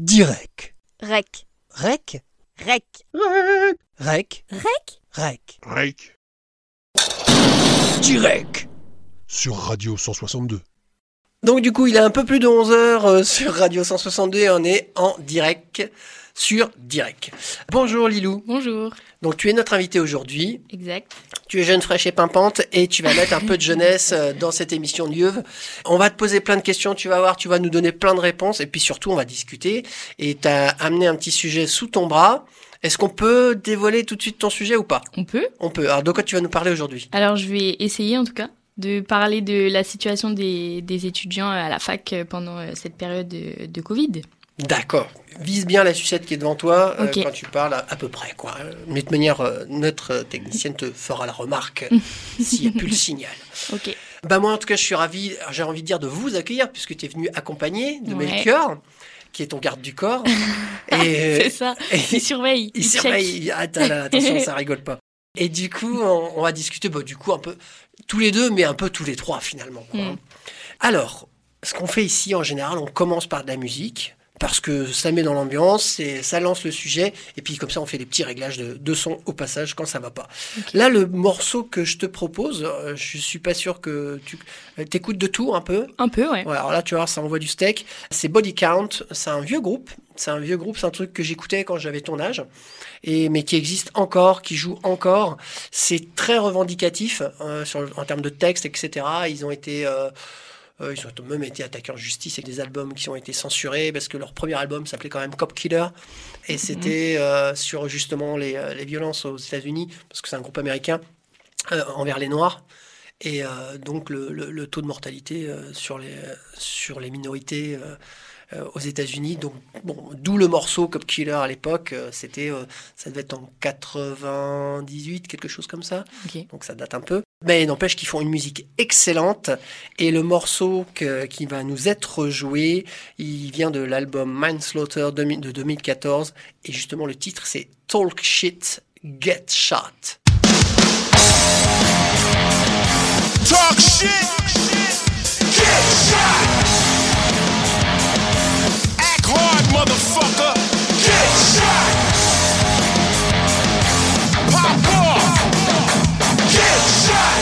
Direct. Rec. Rec. Rec? Rec. Rec. Rec? Rec? Direct. Sur Radio 162. Donc du coup, il est un peu plus de 11h sur Radio 162 et on est en direct sur Direct. Bonjour Lilou. Bonjour. Donc tu es notre invité aujourd'hui. Exact. Tu es jeune, fraîche et pimpante et tu vas mettre un peu de jeunesse euh, dans cette émission de Lieuve. On va te poser plein de questions, tu vas voir, tu vas nous donner plein de réponses et puis surtout on va discuter. Et tu as amené un petit sujet sous ton bras. Est-ce qu'on peut dévoiler tout de suite ton sujet ou pas? On peut On peut. Alors de quoi tu vas nous parler aujourd'hui? Alors je vais essayer en tout cas de parler de la situation des, des étudiants à la fac pendant euh, cette période de, de Covid. D'accord. Vise bien la sucette qui est devant toi euh, quand tu parles à, à peu près. Quoi. Mais de toute manière, euh, notre technicienne te fera la remarque s'il n'y a plus le signal. Ok. Bah moi en tout cas je suis ravi, j'ai envie de dire de vous accueillir puisque tu es venu accompagner de Ouais. Melchior, qui est ton garde du corps. et C'est ça. et- Il surveille. il surveille. Là, attention, ça rigole pas. Et du coup, on, on va discuter, bah, du coup, un peu tous les deux, mais un peu tous les trois finalement. quoi. Mm. Alors, ce qu'on fait ici en général, on commence par de la musique. Parce que ça met dans l'ambiance, et ça lance le sujet, et puis comme ça on fait des petits réglages de, de son au passage quand ça va pas. Là, le morceau que je te propose, euh, je suis pas sûr que tu euh, t'écoutes de tout un peu. Un peu, ouais. Ouais, alors là, tu vois, ça envoie du steak. C'est Body Count. C'est un vieux groupe. C'est un vieux groupe. C'est un truc que j'écoutais quand j'avais ton âge. Et, mais qui existe encore, qui joue encore. C'est très revendicatif euh, sur, en termes de texte, etc. Ils ont été. euh, euh, ils ont même été attaqués en justice avec des albums qui ont été censurés parce que leur premier album s'appelait quand même Cop Killer. Et c'était euh, sur justement les, euh, les violences aux États-Unis parce que c'est un groupe américain euh, envers les Noirs. Et donc le, le- le taux de mortalité sur, les, sur les minorités aux États-Unis. Donc bon, d'où le morceau Cop Killer à l'époque. euh, C'était, euh, ça devait être en 98, quelque chose comme ça. Donc ça date un peu. Mais n'empêche qu'ils font une musique excellente. Et le morceau que- qui va nous être joué, il vient de l'album Mindslaughter 2000 de 2014. Et justement, le titre, c'est Talk Shit, Get Shot. Talk shit. Get shot. Motherfucker. Get shot. Pop off. Get shot.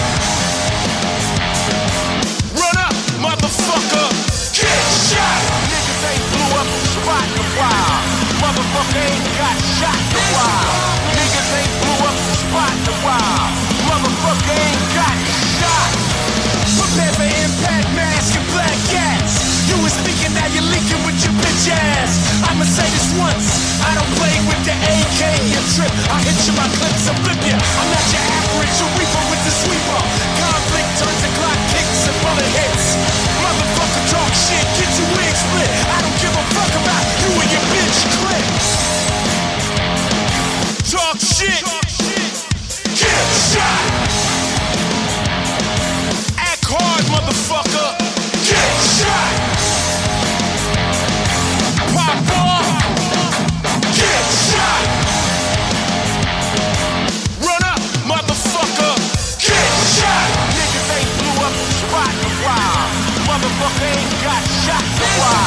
Run up, motherfucker. Get shot. Niggas ain't blew up the spot in a while. Motherfucker ain't got shot in a while. Niggas ain't blew up the spot in a while. Motherfucker ain't bitch ass. I'ma say this once. I don't play with the AK, you trip. I hit you my clips and flip you. I'm not your average, you reaper with the sweeper. Conflict turns to clock kicks and bullet hits. Motherfucker talk shit, get your wig split. I don't give a fuck about you and your bitch clip. Talk shit. Get shot. Act hard, motherfucker. Get shot. Motherfucker ain't got shot in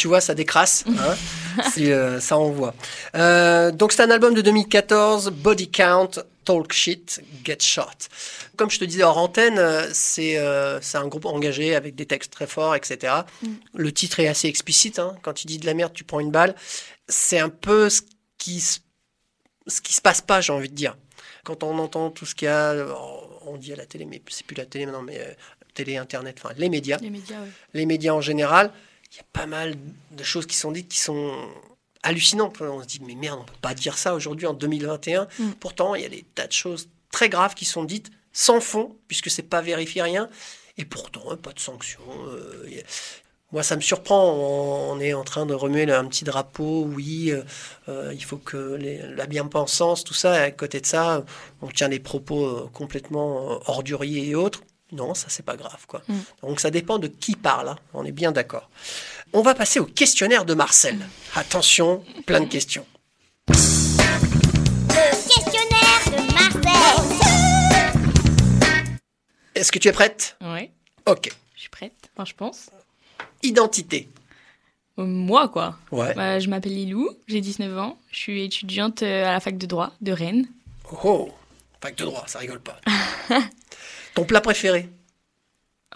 tu vois, ça décrasse. Hein euh, ça envoie. Euh, donc, c'est un album de 2014, Body Count, Talk Shit, Get Shot. Comme je te disais hors antenne, euh, c'est euh, un groupe engagé avec des textes très forts, etc. Le titre est assez explicite. hein. Quand tu dis de la merde, tu prends une balle. C'est un peu ce qui se, ce qui se passe pas, j'ai envie de dire. Quand on entend tout ce qu'il y a, euh, on dit à la télé, mais c'est plus la télé maintenant, mais télé, internet, enfin les médias Les médias, ouais. les médias en général, il y a pas mal de choses qui sont dites qui sont hallucinantes. On se dit, mais merde, on peut pas dire ça aujourd'hui en 2021. Mm. Pourtant, il y a des tas de choses très graves qui sont dites sans fond, puisque c'est pas vérifié rien. Et pourtant, euh, pas de sanctions. euh, a- Moi, ça me surprend. On est en train de remuer là, un petit drapeau. Oui, euh, euh, il faut que les- la bien-pensance, tout ça. Et à côté de ça, on tient des propos euh, complètement orduriers et autres. Non, ça, c'est pas grave, quoi. Mm. Donc, ça dépend de qui parle. hein. On est bien d'accord. On va passer au questionnaire de Marcel. Attention, plein de questions. Le questionnaire de Marcel. Est-ce que tu es prête? Ouais, Ok. je suis prête. Enfin, je pense. Identité. Euh, Moi, quoi. Ouais. Bah, je m'appelle Lilou, j'ai 19 ans. Je suis étudiante euh, à la fac de droit de Rennes. Oh, fac de droit, ça rigole pas. Ton plat préféré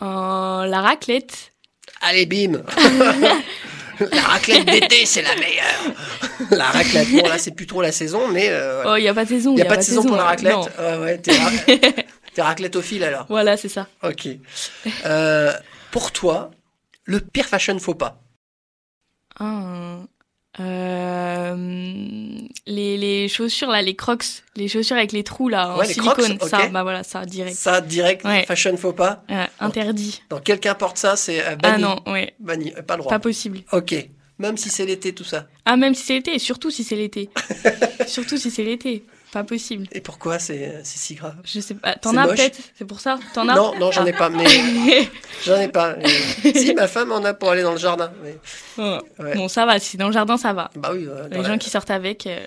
Euh, la raclette. Allez, bim La raclette d'été, c'est la meilleure La raclette, bon là c'est plus trop la saison, mais euh, Oh, il n'y a pas de saison. il n'y a, pas de saison pour la ouais. raclette Non. Ah ouais, t'es, ra- t'es raclettophile alors. Voilà, c'est ça. Ok. Euh, pour toi, le pire fashion faux pas euh, les, les chaussures, là, les crocs, les chaussures avec les trous, là, en Ouais, Crocs, silicone. Ça, bah voilà, ça, direct. Ça, direct, Ouais. fashion faux pas Euh, interdit. Donc quelqu'un porte ça, c'est euh, Ah banni. non, ouais, Banni, euh, pas le droit. pas possible. Ok. Même si c'est l'été, tout ça. Ah, même si c'est l'été, surtout si c'est l'été. surtout si c'est l'été. Pas possible. Et pourquoi c'est, c'est si grave Je sais pas. T'en as peut-être C'est pour ça T'en as Non, non, j'en ai pas. Mais j'en ai pas. Euh, si, ma femme en a pour aller dans le jardin. mais-. Ouais. Bon, ça va. Si dans le jardin, ça va. Bah oui. euh, Les la- gens qui sortent avec. euh,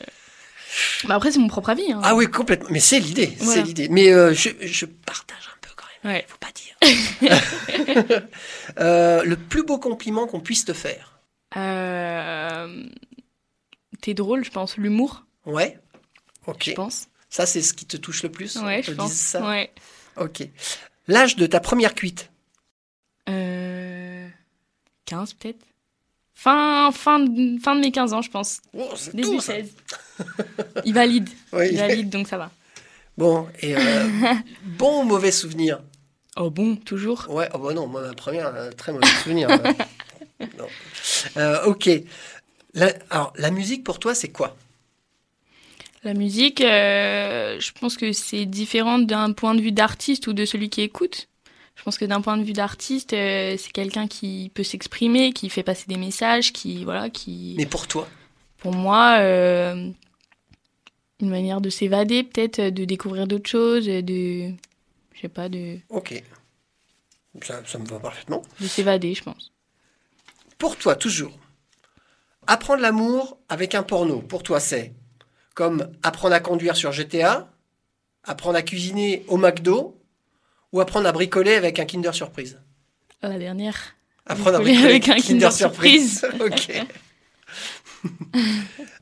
Bah après, c'est mon propre avis. Hein. Ah oui, complètement. Mais c'est l'idée. C'est l'idée. Mais euh, je, je partage un peu quand même. Ouais. Faut pas dire. Euh, le plus beau compliment qu'on puisse te faire. Euh... T'es drôle, je pense. L'humour, Ouais. Ok. je pense. Ça, c'est ce qui te touche le plus. Ouais, je pense. ça. Ouais. Ok. L'âge de ta première cuite. Euh... 15 peut-être fin, fin, de, fin de mes 15 ans, je pense. Oh, Début tout, ça. 16. Il valide. Oui. Il valide, donc ça va. Bon, et euh, bon ou mauvais souvenir Oh bon, toujours. Ouais, oh bah non, moi, ma première, un très mauvais souvenir. euh. Non. Euh, ok. La- alors, la musique pour toi, c'est quoi? La musique, euh, je pense que c'est différent d'un point de vue d'artiste ou de celui qui écoute. Je pense que d'un point de vue d'artiste, euh, c'est quelqu'un qui peut s'exprimer, qui fait passer des messages, qui voilà, qui. Mais pour toi? Pour moi, euh, une manière de s'évader, peut-être, de découvrir d'autres choses, de, je sais pas, de, Ok. Ça, ça me va parfaitement. de s'évader, je pense. Pour toi, toujours. Apprendre l'amour avec un porno, pour toi, c'est comme apprendre à conduire sur GTA, apprendre à cuisiner au McDo ou apprendre à bricoler avec un Kinder Surprise. La dernière. Apprendre à Bricoler avec un Kinder Surprise. ok.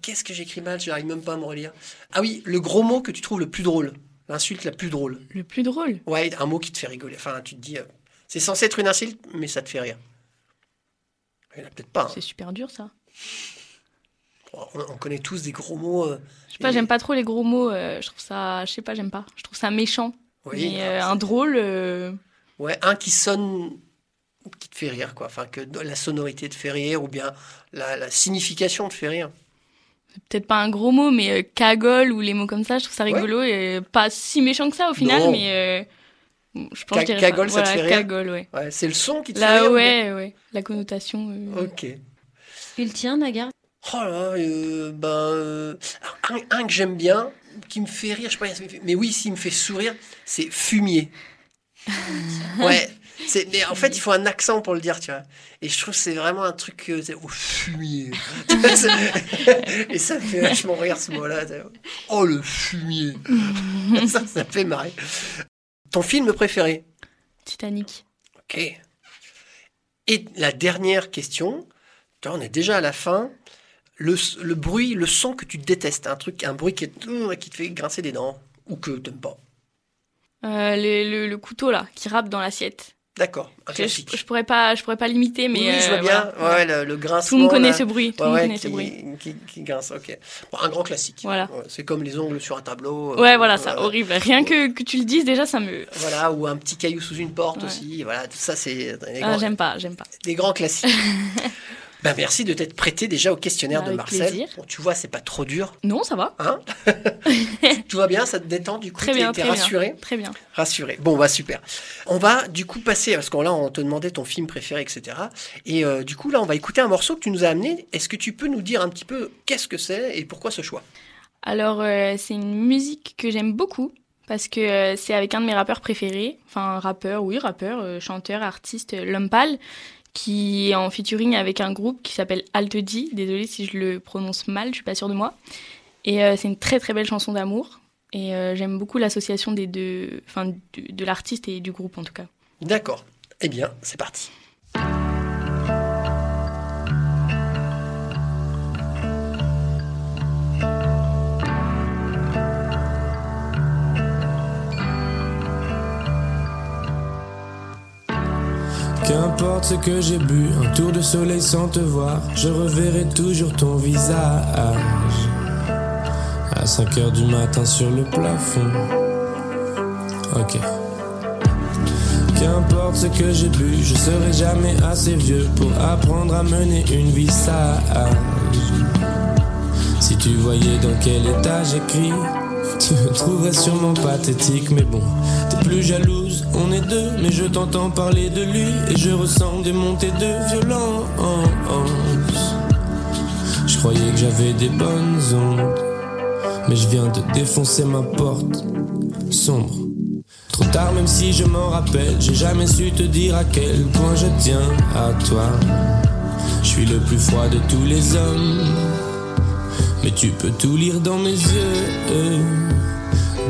Qu'est-ce que j'écris mal J'arrive même pas à me relire. Ah oui, le gros mot que tu trouves le plus drôle. L'insulte la plus drôle. Le plus drôle. Ouais, un mot qui te fait rigoler. Enfin, tu te dis, euh, c'est censé être une insulte, mais ça te fait rire. Il n'y en a peut-être pas. hein. C'est super dur ça. On, on connaît tous des gros mots. euh, Je sais pas, Et- j'aime pas trop les gros mots. euh, je trouve ça, je sais pas, j'aime pas. Je trouve ça méchant. oui, Mais euh, un drôle, euh, Ouais, un qui sonne, qui te fait rire, quoi. Enfin, que la sonorité te fait rire, ou bien la, la signification te fait rire. c'est peut-être pas un gros mot, mais euh, cagole ou les mots comme ça, je trouve ça Ouais. rigolo et pas si méchant que ça au final, Non. mais euh, je pense Ca- cagole, ça te Voilà, fait rire Cagole, ouais. Ouais, c'est le son qui te fait rire. ou ouais, ouais. La connotation. euh, Ok. Et le tien, Nagar Oh là, euh, ben, euh, un, un que j'aime bien, qui me fait rire, je sais pas, mais oui, s'il me fait sourire, c'est fumier. ouais, c'est, mais en fait, il faut un accent pour le dire, tu vois. Et je trouve que c'est vraiment un truc, euh, oh, fumier. Et ça me fait vachement rire ce mot-là. Oh, le fumier. ça, ça fait marrer. Ton film préféré? Titanic. Ok. Et la dernière question, on est déjà à la fin. Le, le bruit, le son que tu détestes, un truc, un bruit qui, est- qui te fait grincer des dents ou que tu n'aimes pas. Euh, le, le, le couteau là, qui rappe dans l'assiette. D'accord, un Je, classique. je, pourrais pas, je pourrais pas l'imiter, mais oui, je vois euh, bien. voilà. Ouais, le, le grincement. Tout le monde connaît là. ce bruit. Tout Ouais, le monde ouais, connaît qui, ce bruit. Qui, qui grince, ok. Bon, un grand classique. Voilà. C'est comme les ongles sur un tableau. euh, Ouais, voilà, ça, horrible. Rien que, que tu le dises, déjà, ça me. Voilà, ou un petit caillou sous une porte aussi. Voilà, tout ça, c'est Ah, j'aime pas, j'aime pas. des grands classiques. ben, merci de t'être prêté déjà au questionnaire de Avec Marcel. plaisir. Bon, tu vois, c'est pas trop dur. Non, ça va. Hein Tout va bien, ça te détend du coup Très bien, très rassuré bien. Très bien. Rassuré. Bon, bah super. On va du coup passer, parce qu'on là, on te demandait ton film préféré, etc. Et euh, du coup, là, on va écouter un morceau que tu nous as amené. Est-ce que tu peux nous dire un petit peu qu'est-ce que c'est et pourquoi ce choix? Alors, euh, c'est une musique que j'aime beaucoup parce que euh, c'est avec un de mes rappeurs préférés, enfin rappeur, oui, rappeur, euh, chanteur, artiste, Pâle, qui est en featuring avec un groupe qui s'appelle Alt D. Désolée si je le prononce mal, je suis pas sûre de moi. Et euh, c'est une très très belle chanson d'amour. Et euh, j'aime beaucoup l'association des deux, enfin de l'artiste et du groupe en tout cas. D'accord. Eh bien, c'est parti. Qu'importe ce que j'ai bu, un tour de soleil sans te voir, je reverrai toujours ton visage. À 5 heures du matin sur le plafond. Ok. Qu'importe ce que j'ai bu, je serai jamais assez vieux pour apprendre à mener une vie sage. Si tu voyais dans quel état j'écris, tu me trouverais sûrement pathétique, mais bon, t'es plus jalouse, on est deux, mais je t'entends parler de lui et je ressens des montées de violence. Je croyais que j'avais des bonnes ondes, mais je viens de défoncer ma porte sombre. Trop tard, même si je m'en rappelle, j'ai jamais su te dire à quel point je tiens à toi. Je suis le plus froid de tous les hommes. Mais tu peux tout lire dans mes yeux.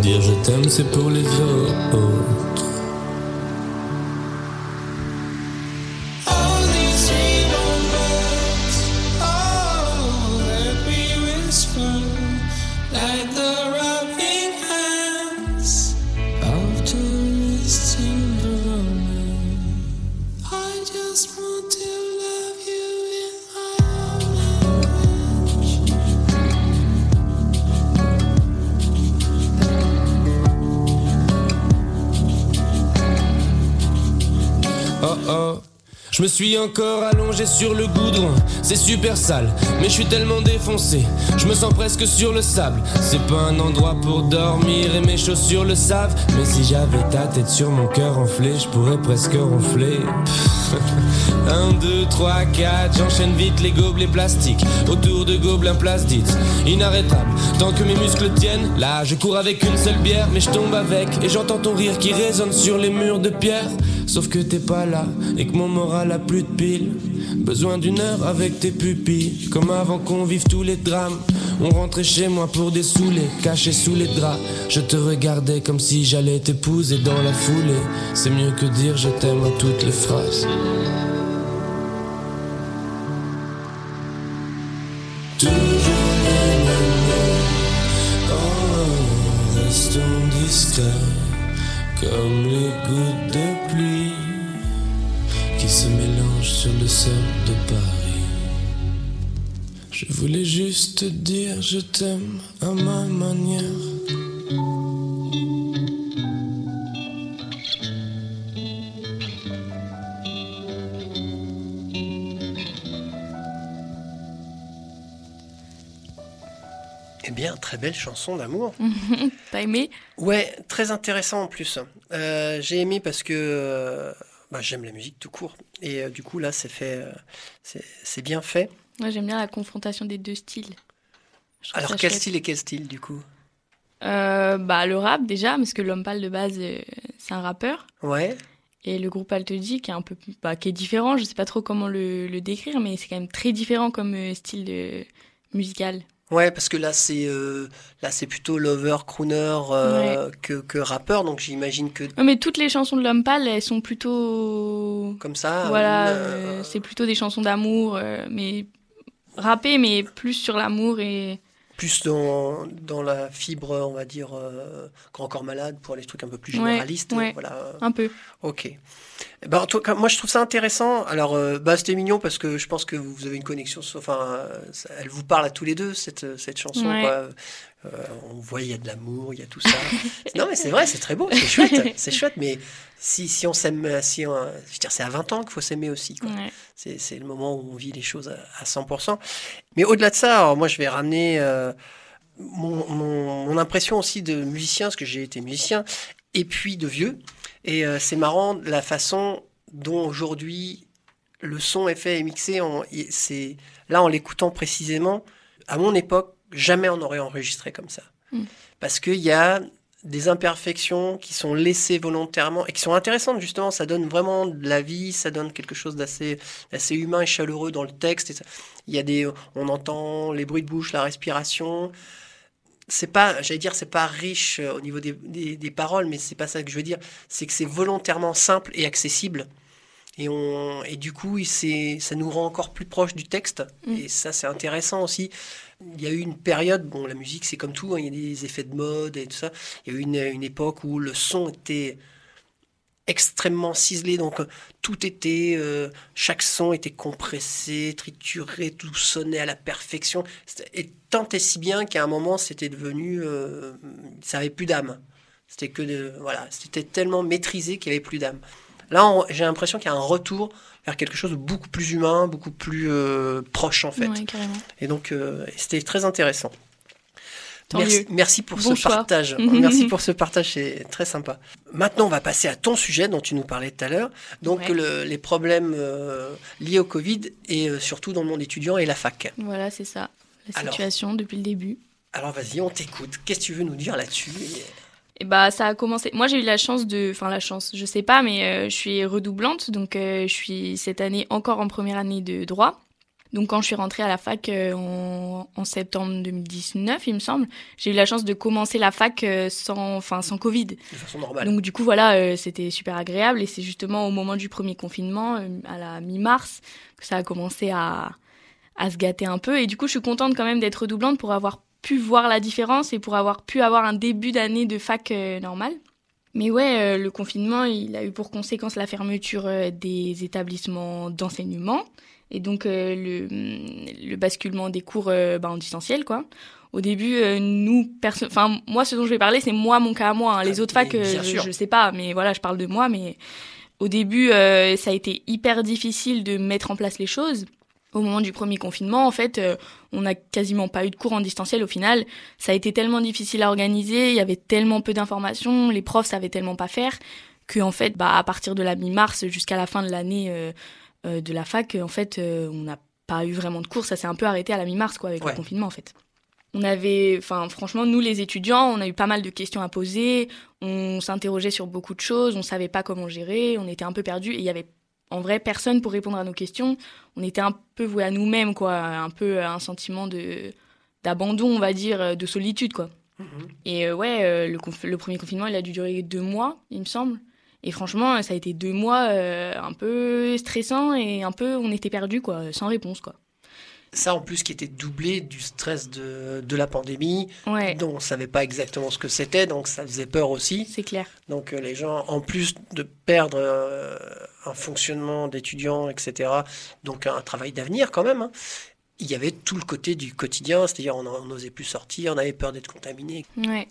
Dire je t'aime, c'est pour les autres. Suis encore allongé sur le goudron, c'est super sale, mais je suis tellement défoncé, je me sens presque sur le sable. C'est pas un endroit pour dormir et mes chaussures le savent, mais si j'avais ta tête sur mon cœur enflé, je pourrais presque ronfler. 1, 2, 3, 4, j'enchaîne vite les gobelets plastiques autour de gobelins plastiques. Inarrêtable, tant que mes muscles tiennent, là je cours avec une seule bière, mais je tombe avec et j'entends ton rire qui résonne sur les murs de pierre. Sauf que t'es pas là et que mon moral a plus de pile. Besoin d'une heure avec tes pupilles, comme avant qu'on vive tous les drames. On rentrait chez moi pour dessouler, caché sous les draps. Je te regardais comme si j'allais t'épouser dans la foulée. C'est mieux que dire je t'aime à toutes les phrases. Toujours les mêmes mots. Restons. Comme les gouttes de pluie qui se mélangent sur le sol de Paris. Je voulais juste te dire je t'aime à ma manière. Très belle chanson d'amour. T'as aimé? Ouais, très intéressant en plus. Euh, j'ai aimé parce que euh, bah, j'aime la musique tout court. Et euh, du coup, là, c'est fait, euh, c'est bien fait. Moi, j'aime bien la confrontation des deux styles. Alors, quel chouette. style et quel style, du coup? Bah, le rap, déjà, parce que l'homme pâle de base, c'est un rappeur. Ouais. Et le groupe Altodi, qui est un peu bah, qui est différent, je sais pas trop comment le, le décrire, mais c'est quand même très différent comme style musical. Ouais, parce que là, c'est euh, là, c'est plutôt lover, crooner euh, que, que rappeur. Donc, j'imagine que Ouais, mais toutes les chansons de l'homme pâle, elles sont plutôt. comme ça. voilà, euh, c'est plutôt des chansons d'amour, mais rappées, mais plus sur l'amour et. plus dans, dans la fibre, on va dire, grand corps malade pour les trucs un peu plus Ouais, généralistes. ouais. Voilà. Un peu. Ok. Eh Ben, en tout cas, moi, je trouve ça intéressant. Alors, euh, bah, c'était mignon parce que je pense que vous avez une connexion. Enfin, euh, ça- elle vous parle à tous les deux, cette, cette chanson. Ouais. quoi. Euh, on voit, il y a de l'amour, il y a tout ça. non, mais c'est vrai, c'est très beau, c'est chouette. C'est chouette, mais si, si on s'aime, si on- je veux dire, c'est à 20 ans qu'il faut s'aimer aussi. Quoi. Ouais. C'est, c'est le moment où on vit les choses à, à 100%. Mais au-delà de ça, alors moi, je vais ramener euh, mon, mon- mon impression aussi de musicien, parce que j'ai été musicien, et puis de vieux. Et euh, c'est marrant la façon dont aujourd'hui le son est fait et mixé. C'est, là, en l'écoutant précisément, à mon époque, jamais on aurait enregistré comme ça. Mm. Parce qu'il y a des imperfections qui sont laissées volontairement et qui sont intéressantes justement. Ça donne vraiment de la vie, ça donne quelque chose d'assez, d'assez humain et chaleureux dans le texte. Et ça- il y a des, on entend les bruits de bouche, la respiration. C'est pas, j'allais dire, c'est pas riche euh, au niveau des, des, des paroles, mais c'est pas ça que je veux dire. C'est que c'est volontairement simple et accessible. Et, on, et du coup, ça nous rend encore plus proche du texte. Mm. Et ça, c'est intéressant aussi. Il y a eu une période, bon, la musique, c'est comme tout, hein, il y a des effets de mode et tout ça. Il y a eu une, une époque où le son était extrêmement ciselé, donc euh, tout était, euh, chaque son était compressé, trituré, tout sonnait à la perfection. Et tant et si bien qu'à un moment, c'était devenu, euh, ça avait plus d'âme. C'était que, de, voilà, c'était tellement maîtrisé qu'il n'y avait plus d'âme. Là, j'ai l'impression qu'il y a un retour vers quelque chose de beaucoup plus humain, beaucoup plus euh, proche en fait. Ouais. Et donc, c'était très intéressant. Tant Merci, mieux. merci pour Bon ce choix. partage. merci pour ce partage, c'est très sympa. Maintenant, on va passer à ton sujet dont tu nous parlais tout à l'heure. Donc, Ouais. le- les problèmes euh, liés au Covid et euh, surtout dans le monde étudiant et la fac. Voilà, c'est ça. La Alors. situation depuis le début. Alors, vas-y, on t'écoute. Qu'est-ce que tu veux nous dire là-dessus Et bah ça a commencé. Moi j'ai eu la chance de, enfin la chance, je sais pas, mais euh, je suis redoublante, donc je suis cette année encore en première année de droit. Donc quand je suis rentrée à la fac euh, en, en septembre 2019, il me semble, j'ai eu la chance de commencer la fac euh, sans, enfin sans Covid. De façon normale. Donc du coup voilà, euh, c'était super agréable et c'est justement au moment du premier confinement, à la mi-mars, que ça a commencé à, à se gâter un peu. Et du coup je suis contente quand même d'être redoublante pour avoir pu voir la différence et pour avoir pu avoir un début d'année de fac euh, normal. Mais ouais, le confinement, il a eu pour conséquence la fermeture des établissements d'enseignement et donc euh, le, le basculement des cours euh, bah, en distanciel, quoi. Au début, euh, nous, enfin moi, ce dont je vais parler, c'est moi, mon cas à moi. hein. Les Ah, autres facs, euh, je, je sais pas, mais voilà, je parle de moi. Mais au début, ça a été hyper difficile de mettre en place les choses. Au moment du premier confinement, en fait, on n'a quasiment pas eu de cours en distanciel au final. Ça a été tellement difficile à organiser, il y avait tellement peu d'informations, les profs savaient tellement pas faire que en fait, bah, à partir de la mi-mars jusqu'à la fin de l'année de la fac, en fait, euh, on n'a pas eu vraiment de cours. Ça s'est un peu arrêté à la mi-mars, quoi, avec Ouais. le confinement, en fait. On avait, enfin, franchement, nous les étudiants, on a eu pas mal de questions à poser. On s'interrogeait sur beaucoup de choses. On savait pas comment gérer. On était un peu perdus et il y avait en vrai personne pour répondre à nos questions. On était un peu voués à nous-mêmes, quoi, un peu un sentiment de d'abandon, on va dire, de solitude, quoi. Mhm. Et euh, ouais, euh, le, le premier confinement, il a dû durer deux mois, il me semble. Et franchement, ça a été deux mois euh, un peu stressant et un peu, on était perdus, quoi, sans réponse, quoi. ça en plus qui était doublé du stress de, de la pandémie, Ouais, dont on savait pas exactement ce que c'était, donc ça faisait peur aussi. c'est clair. Donc euh, les gens, en plus de perdre euh, un fonctionnement d'étudiants, etc., donc un travail d'avenir quand même, hein, il y avait tout le côté du quotidien, c'est-à-dire on on n'osait plus sortir, on avait peur d'être contaminé. Ouais.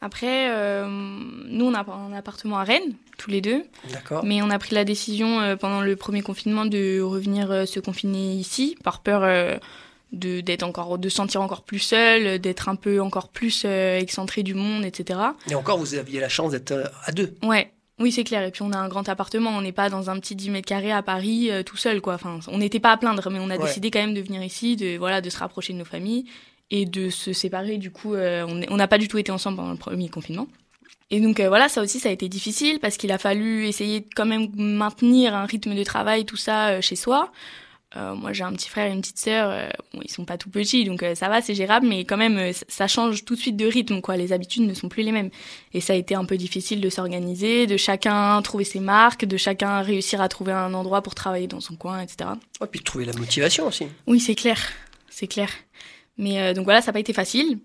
Après, euh, nous, on a un appartement à Rennes, tous les deux. D'accord Mais on a pris la décision euh, pendant le premier confinement de revenir euh, se confiner ici, par peur de d'être encore, de se sentir encore plus seul, d'être un peu encore plus excentré du monde, etc. Et encore, vous aviez la chance d'être à deux. Ouais. Oui, c'est clair. Et puis on a un grand appartement. On n'est pas dans un petit 10 mètres carrés à Paris tout seul, quoi. Enfin, on n'était pas à plaindre, mais on a Ouais. décidé quand même de venir ici, de voilà, de se rapprocher de nos familles et de se séparer. Du coup, euh, on n'a pas du tout été ensemble pendant le premier confinement. Et donc euh, voilà, ça aussi, ça a été difficile parce qu'il a fallu essayer de quand même maintenir un rythme de travail, tout ça euh, chez soi. Euh, moi, j'ai un petit frère et une petite sœur. bon, ils sont pas tout petits, donc ça va, c'est gérable, mais quand même, ça- ça change tout de suite de rythme, quoi. Les habitudes ne sont plus les mêmes. Et ça a été un peu difficile de s'organiser, de chacun trouver ses marques, de chacun réussir à trouver un endroit pour travailler dans son coin, etc. Et puis de trouver la motivation aussi. Oui, c'est clair, c'est clair. Mais euh, donc voilà, ça n'a pas été facile.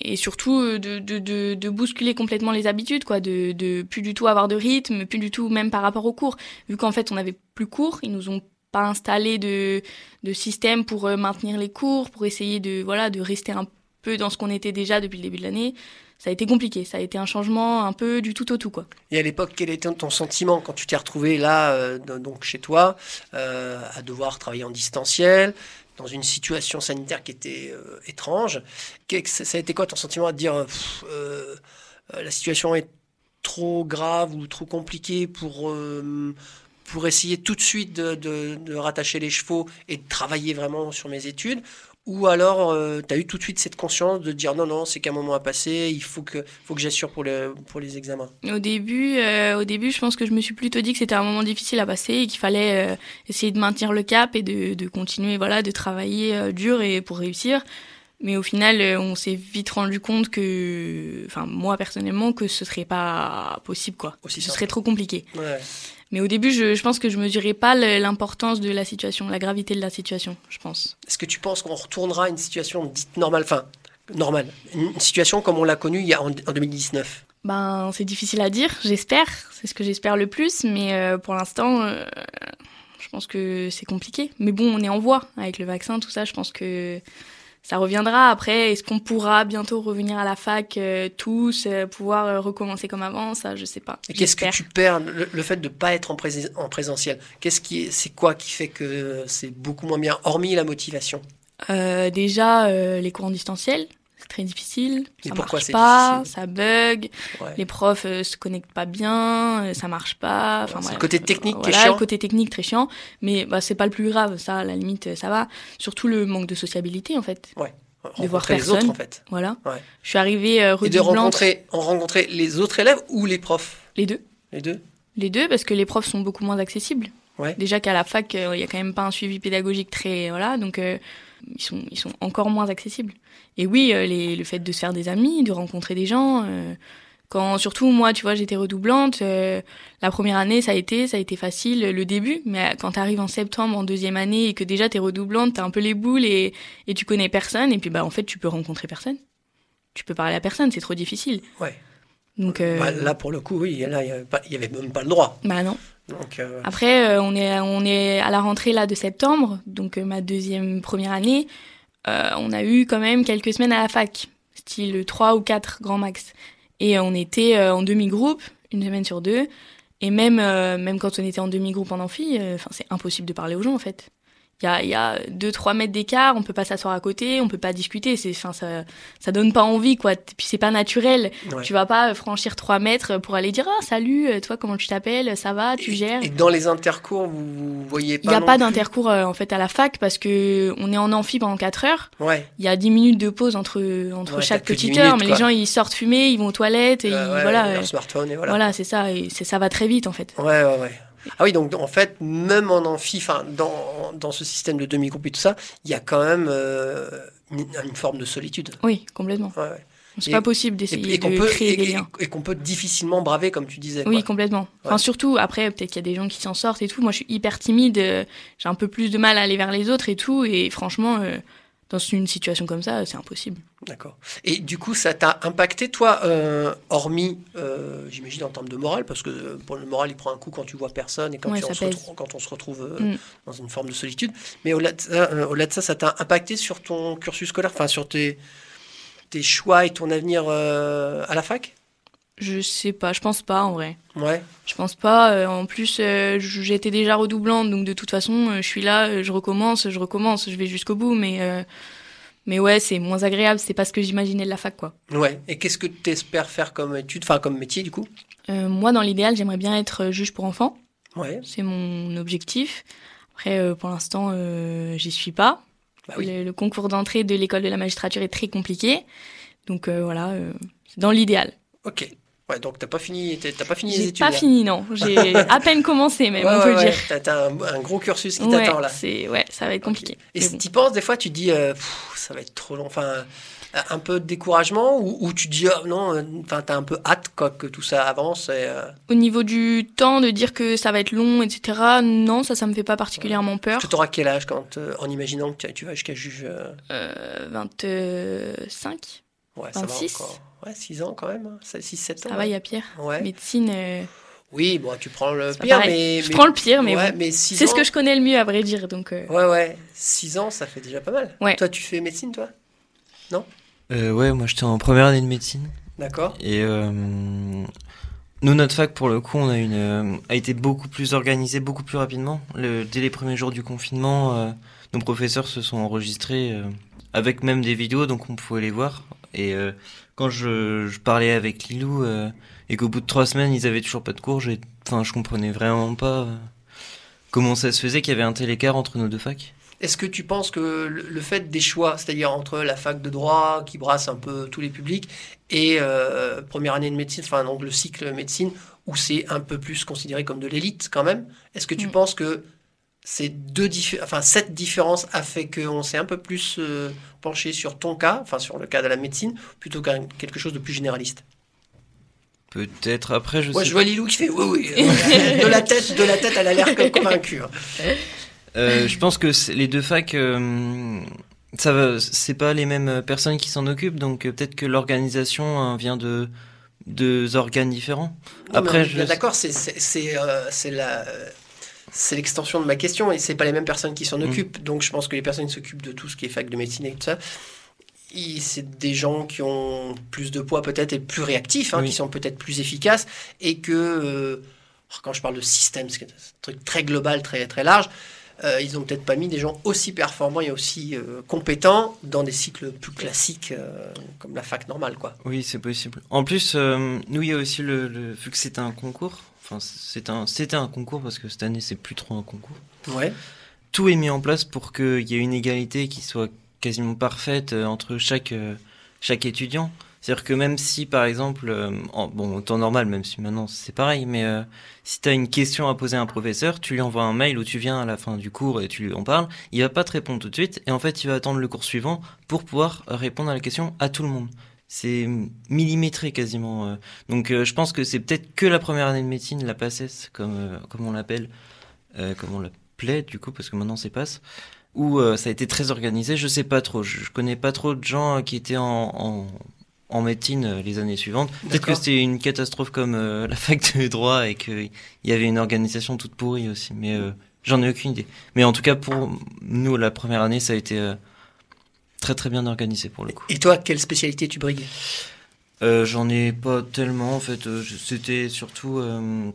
Et surtout euh, de, de, de, bousculer complètement les habitudes, quoi, de, de plus du tout avoir de rythme, plus du tout même par rapport aux cours. Vu qu'en fait on avait plus cours, ils nous ont pas installé de, de système pour euh, maintenir les cours, pour essayer de voilà de rester un peu dans ce qu'on était déjà depuis le début de l'année. Ça a été compliqué, ça a été un changement un peu du tout au tout, quoi. Et à l'époque, quel était ton sentiment quand tu t'es retrouvé là, donc chez toi, à devoir travailler en distanciel, dans une situation sanitaire qui était euh, étrange. Ça a été quoi ton sentiment à dire euh, euh, la situation est trop grave ou trop compliquée pour, pour essayer tout de suite de- de rattacher les chevaux et de travailler vraiment sur mes études? Ou alors, tu as eu tout de suite cette conscience de dire non, non, c'est qu'un moment à passer, il faut que, faut que j'assure pour, le, pour les examens. Au début, euh, au début, je pense que je me suis plutôt dit que c'était un moment difficile à passer et qu'il fallait euh, essayer de maintenir le cap et de, de continuer, voilà, de travailler euh, dur et pour réussir. Mais au final, euh, on s'est vite rendu compte que, enfin, moi personnellement, que ce serait pas possible, quoi. Aussi ce simple. serait trop compliqué. Ouais. Mais au début, je, je pense que je mesurais pas l'importance de la situation, la gravité de la situation, je pense. Est-ce que tu penses qu'on retournera à une situation dite normale, enfin, normale, une situation comme on l'a connue il y a en, en 2019 Ben, c'est difficile à dire, j'espère. C'est ce que j'espère le plus, mais euh, pour l'instant, euh, je pense que c'est compliqué. Mais bon, on est en voie avec le vaccin, tout ça. Je pense que ça reviendra. Après, est-ce qu'on pourra bientôt revenir à la fac euh, tous, euh, pouvoir euh, recommencer comme avant? Ça, je sais pas. Et qu'est-ce que tu perds le, le fait de ne pas être en, en présentiel? Qu'est-ce qui est, c'est quoi qui fait que c'est beaucoup moins bien, hormis la motivation? Déjà, les cours en distanciel, c'est très difficile. Et ça marche pas, ça bug. Ouais. Les profs euh, se connectent pas bien, euh, ça marche pas. Enfin, C'est voilà. le côté technique qui est chiant. le côté technique très chiant, mais bah, c'est pas le plus grave, ça, à la limite, ça va. Surtout le manque de sociabilité, en fait. Rencontrer voir les autres personne. en fait. Voilà. Ouais. Je suis arrivée euh, Et de rencontrer, en rencontrer les autres élèves ou les profs? Les deux. Les deux? Les deux, parce que les profs sont beaucoup moins accessibles. Ouais. Déjà qu'à la fac, euh, il y a quand même pas un suivi pédagogique très. Voilà, donc euh, ils, sont, ils sont encore moins accessibles. Et oui, euh, le fait de se faire des amis, de rencontrer des gens. euh, quand, surtout, moi, tu vois, j'étais redoublante. euh, la première année, ça a été, ça a été facile, le début. Mais quand tu arrives en septembre, en deuxième année, et que déjà t'es redoublante, t'as un peu les boules et, et tu connais personne. Et puis, bah, en fait, tu peux rencontrer personne. Tu peux parler à personne, c'est trop difficile. Ouais. Donc, euh, Bah, là, pour le coup, oui, là, il n'y avait, même pas le droit. bah non. Donc, euh, Après, euh, on, est, on est à la rentrée là de septembre, donc ma deuxième première année. On a eu quand même quelques semaines à la fac, style 3 ou 4 grand max. Et on était en demi-groupe, une semaine sur deux. Et même, même quand on était en demi-groupe en amphi, enfin c'est impossible de parler aux gens en fait. Il y a, il y a 2-3 mètres d'écart, on peut pas s'asseoir à côté, on peut pas discuter. C'est, enfin, ça, ça donne pas envie quoi. Puis c'est pas naturel. ouais. Tu vas pas franchir 3 mètres pour aller dire ah salut, euh, toi comment tu t'appelles, ça va, tu gères. Et dans les intercours, vous, vous voyez Il pas n'y a non pas d'intercours euh, en fait à la fac parce que on est en amphi pendant 4 heures. Ouais. Il y a 10 minutes de pause entre, entre Ouais, chaque t'as que 10 petite heure, minutes, mais les gens ils sortent fumer, ils vont aux toilettes et Euh, ils- ouais, voilà. leur euh, smartphone et voilà, voilà. c'est ça, et c'est- ça va très vite en fait. Ouais, ouais, ouais. Ah oui, donc en fait, même en amphi, enfin, dans, dans ce système de demi-groupe et tout ça, il y a quand même euh, une, une forme de solitude. Oui, complètement. Ouais, ouais. C'est Et- pas possible Et, d'essayer et de peut, créer et- des et- liens. et qu'on peut difficilement braver, comme tu disais. Oui, quoi. complètement. Enfin, surtout, après, peut-être qu'il y a des gens qui s'en sortent et tout. Moi, je suis hyper timide. euh, J'ai un peu plus de mal à aller vers les autres et tout. Et franchement, euh, dans une situation comme ça, c'est impossible. D'accord. Et du coup, ça t'a impacté, toi, euh, hormis, euh, j'imagine, en termes de morale, parce que euh, pour le moral, il prend un coup quand tu vois personne et quand, Ouais, on, se retrouve, quand on se retrouve euh, Mm. dans une forme de solitude. Mais au-delà de, ça, au-delà de ça, ça t'a impacté sur ton cursus scolaire, enfin, sur tes, tes choix et ton avenir à la fac? Je sais pas. Je pense pas, en vrai. Ouais. Je pense pas. euh, en plus, euh, j'étais déjà redoublante, donc de toute façon, euh, je suis là, je recommence, je recommence, je vais jusqu'au bout. Mais, mais ouais, c'est moins agréable. C'est pas ce que j'imaginais de la fac, quoi. Ouais. Et qu'est-ce que tu espères faire comme étude, enfin, comme métier, du coup? Moi, dans l'idéal, j'aimerais bien être juge pour enfants. Ouais. C'est mon objectif. Après, pour l'instant, j'y suis pas. Bah oui. le, le concours d'entrée de l'école de la magistrature est très compliqué. Donc voilà, c'est dans l'idéal. Ok. Ouais, donc t'as pas fini, t'as pas fini les J'ai études. pas là. fini, non. J'ai à peine commencé, même, Ouais, on ouais, peut le dire. T'as- T'as un, un gros cursus qui t'attend là. c'est ouais, ça va être compliqué. Et si bon. tu penses, des fois, tu dis, euh, Pff, ça va être trop long. Enfin, un peu de découragement ou, ou tu dis, oh, non, euh, enfin, t'as un peu hâte quoi, que tout ça avance. Et, euh, Au niveau du temps, de dire que ça va être long, etc. Non, ça, ça me fait pas particulièrement peur. tu auras quel âge quand, en imaginant que tu, vas jusqu'à juge Euh, 25. Ouais, ça 26. va encore. Ouais, 6 ans quand même. 6-7 ans. Ça va, il y a pire. Ouais. Médecine, euh, Oui, bon, tu prends le pire, mais. je mais- prends le pire, mais ouais, bon. mais 6 C'est ce ans- que je connais le mieux, à vrai dire. Donc, euh, Ouais, ouais. 6 ans, ça fait déjà pas mal. Ouais. Toi, tu fais médecine, toi? Euh, ouais, moi j'étais en première année de médecine. D'accord Et euh, nous, notre fac, pour le coup, on a une, euh, a été beaucoup plus organisée, beaucoup plus rapidement. Le, dès les premiers jours du confinement, euh, nos professeurs se sont enregistrés euh, avec même des vidéos, donc on pouvait les voir. Et euh, quand je, je parlais avec Lilou euh, et qu'au bout de trois semaines, ils avaient toujours pas de cours, j'ai- enfin, je comprenais vraiment pas euh, comment ça se faisait qu'il y avait un tel écart entre nos deux facs. Est-ce que tu penses que le le fait des choix, c'est-à-dire entre la fac de droit qui brasse un peu tous les publics et euh, première année de médecine, enfin donc le cycle médecine où c'est un peu plus considéré comme de l'élite quand même, est-ce que tu Mm. penses que ces deux diffé- enfin cette différence a fait qu'on s'est un peu plus euh, penché sur ton cas, enfin sur le cas de la médecine, plutôt qu'à quelque chose de plus généraliste Peut-être après, je Ouais, sais je vois Lilou qui fait oui, oui. euh, de la tête, de la tête, elle a l'air convaincue. hein. Euh, je pense que les deux facs, euh, ça c'est pas les mêmes personnes qui s'en occupent, donc peut-être que l'organisation hein, vient de deux organes différents. Non, Après, je- d'accord, c'est la c'est l'extension de ma question et c'est pas les mêmes personnes qui s'en Mm. occupent. Donc je pense que les personnes qui s'occupent de tout ce qui est fac de médecine et tout ça, c'est des gens qui ont plus de poids peut-être et plus réactifs, hein, Oui. qui sont peut-être plus efficaces et que euh, quand je parle de système, c'est un truc très global, très très large. euh, ils ont peut-être pas mis des gens aussi performants et aussi euh, compétents dans des cycles plus classiques euh, comme la fac normale, quoi. Oui, c'est possible. En plus, nous, il y a aussi le, le- vu que c'était un concours. Enfin, c'est un, c'était un concours parce que cette année, c'est plus trop un concours. Ouais. Tout est mis en place pour qu'il y ait une égalité qui soit quasiment parfaite euh, entre chaque euh, chaque étudiant. C'est-à-dire que même si, par exemple, euh, en, bon, temps normal, même si maintenant c'est pareil, mais euh, si tu as une question à poser à un professeur, tu lui envoies un mail ou tu viens à la fin du cours et tu lui en parles, il va pas te répondre tout de suite, et en fait, il va attendre le cours suivant pour pouvoir répondre à la question à tout le monde. C'est millimétré quasiment. euh. Donc euh, je pense que c'est peut-être que la première année de médecine, la PACES, comme, euh, comme on l'appelle, comme on l'appelait du coup, parce que maintenant c'est PASSE, où ça a été très organisé, je sais pas trop. Je, connais pas trop de gens qui étaient en, en, en médecine les années suivantes. Peut-être que c'était une catastrophe comme la fac de droit et qu'il y avait une organisation toute pourrie aussi. Mais j'en ai aucune idée. Mais en tout cas, pour nous, la première année, ça a été très très bien organisé pour le coup. Et toi, quelle spécialité tu brigues Euh, J'en ai pas tellement en fait. euh, je- C'était surtout. euh,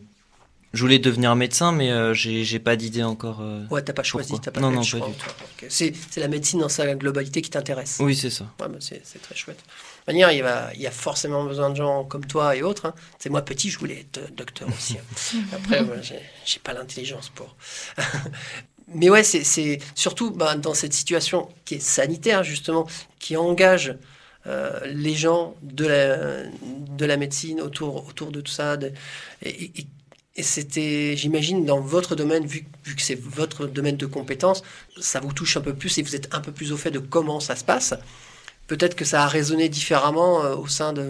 je voulais devenir médecin, mais euh, j'ai pas d'idée encore. euh. Ouais, t'as pas choisi, t'as pas Non, non, choix. pas du tout. Ok. C'est c'est la médecine dans sa globalité qui t'intéresse. Oui, c'est ça. Ouais, bah, c'est c'est très chouette. De toute manière, il, va, il y a forcément besoin de gens comme toi et autres. hein. C'est moi petit, je voulais être docteur aussi. hein. Après, j'ai pas l'intelligence pour. Mais ouais, c'est- surtout ben, dans cette situation qui est sanitaire, justement, qui engage euh, les gens de la, de la médecine autour, autour de tout ça. de- et et- et c'était, j'imagine, dans votre domaine, vu, vu que c'est votre domaine de compétences, ça vous touche un peu plus et vous êtes un peu plus au fait de comment ça se passe. peut-être que ça a résonné différemment euh, au sein de,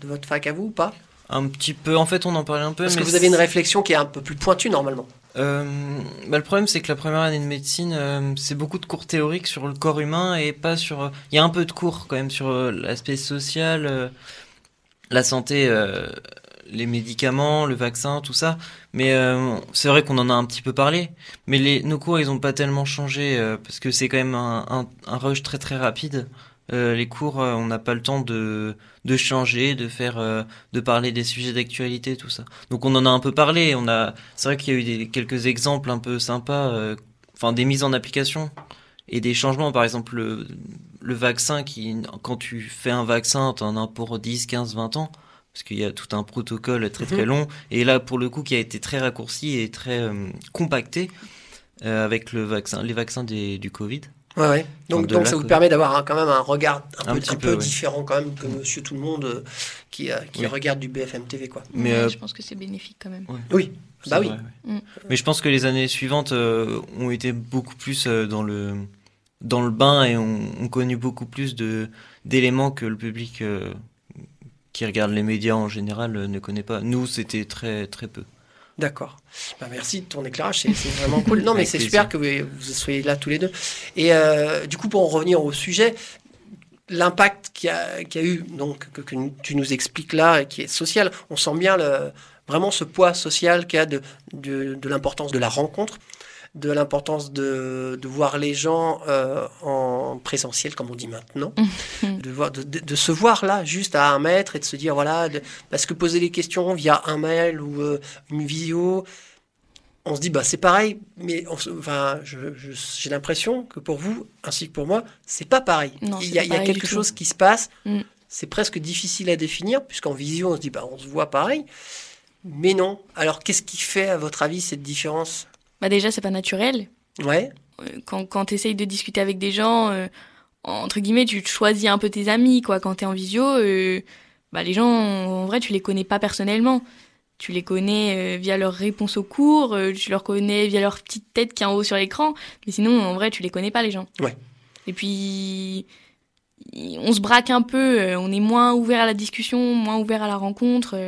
de votre fac à vous ou pas? Un petit peu, en fait, on en parlait un peu. Parce que vous avez une réflexion qui est un peu plus pointue normalement. Euh, bah, le problème, c'est que la première année de médecine, euh, c'est beaucoup de cours théoriques sur le corps humain et pas sur. euh, Il y a un peu de cours quand même sur l'aspect social, la santé, les médicaments, le vaccin, tout ça. Mais c'est vrai qu'on en a un petit peu parlé. Mais nos cours, ils ont pas tellement changé parce que c'est quand même un rush très très rapide. Euh, les cours, euh, on n'a pas le temps de, de changer, de faire, euh, de parler des sujets d'actualité, tout ça. Donc on en a un peu parlé. On a, c'est vrai qu'il y a eu des, quelques exemples un peu sympas, enfin des mises en application et des changements. Par exemple, le, le vaccin qui, quand tu fais un vaccin, t'en as pour 10, 15, 20 ans. Parce qu'il y a tout un protocole très très Mhm. long. Et là, pour le coup, qui a été très raccourci et très euh, compacté euh, avec le vaccin, les vaccins des, du Covid. Ouais, ouais. Donc, ça vous permet d'avoir quand même un regard un, Un peu, petit un peu, peu ouais. différent quand même que Monsieur Tout le Monde euh, qui, euh, qui Oui. regarde du BFM TV quoi. Mais Ouais, euh, je pense que c'est bénéfique quand même. Oui, bah oui. vrai. Mm. Mais je pense que les années suivantes euh, ont été beaucoup plus euh, dans le dans le bain et ont, ont connu beaucoup plus de d'éléments que le public euh, qui regarde les médias en général euh, ne connaît pas. Nous, c'était très très peu. D'accord. Bah, merci de ton éclairage, c'est vraiment cool. Non, mais c'est super que vous, vous soyez là tous les deux. Et euh, du coup, pour en revenir au sujet, l'impact qu'il y, a- qu'il y a eu, donc que, que tu nous expliques là, et qui est social, on sent bien le, vraiment ce poids social qu'il y a de, de, de l'importance de la rencontre, de l'importance de, de voir les gens euh, en présentiel, comme on dit maintenant, de, voir, de, se voir là, juste à un mètre, et de se dire, voilà, parce que poser les questions via un mail ou euh, une vidéo, on se dit, bah, c'est pareil, mais on enfin, j'ai l'impression que pour vous, ainsi que pour moi, c'est pas pareil. Non, il y a, pas il y a pareil quelque chose qui se passe, Mm. c'est presque difficile à définir, puisqu'en visio, on se dit, bah, on se voit pareil, mais non. Alors, qu'est-ce qui fait, à votre avis, cette différence? Bah déjà, c'est pas naturel. Ouais, Euh, Quand, quand tu essayes de discuter avec des gens, euh, entre guillemets, tu choisis un peu tes amis, quoi. Quand t'es en visio, euh, bah les gens, en vrai, tu les connais pas personnellement. Tu les connais euh, via leur réponse au cours, tu leur connais via leur petite tête qui est en haut sur l'écran, mais sinon, en vrai, tu les connais pas, les gens. Ouais. Et puis, on se braque un peu, on est moins ouvert à la discussion, moins ouvert à la rencontre.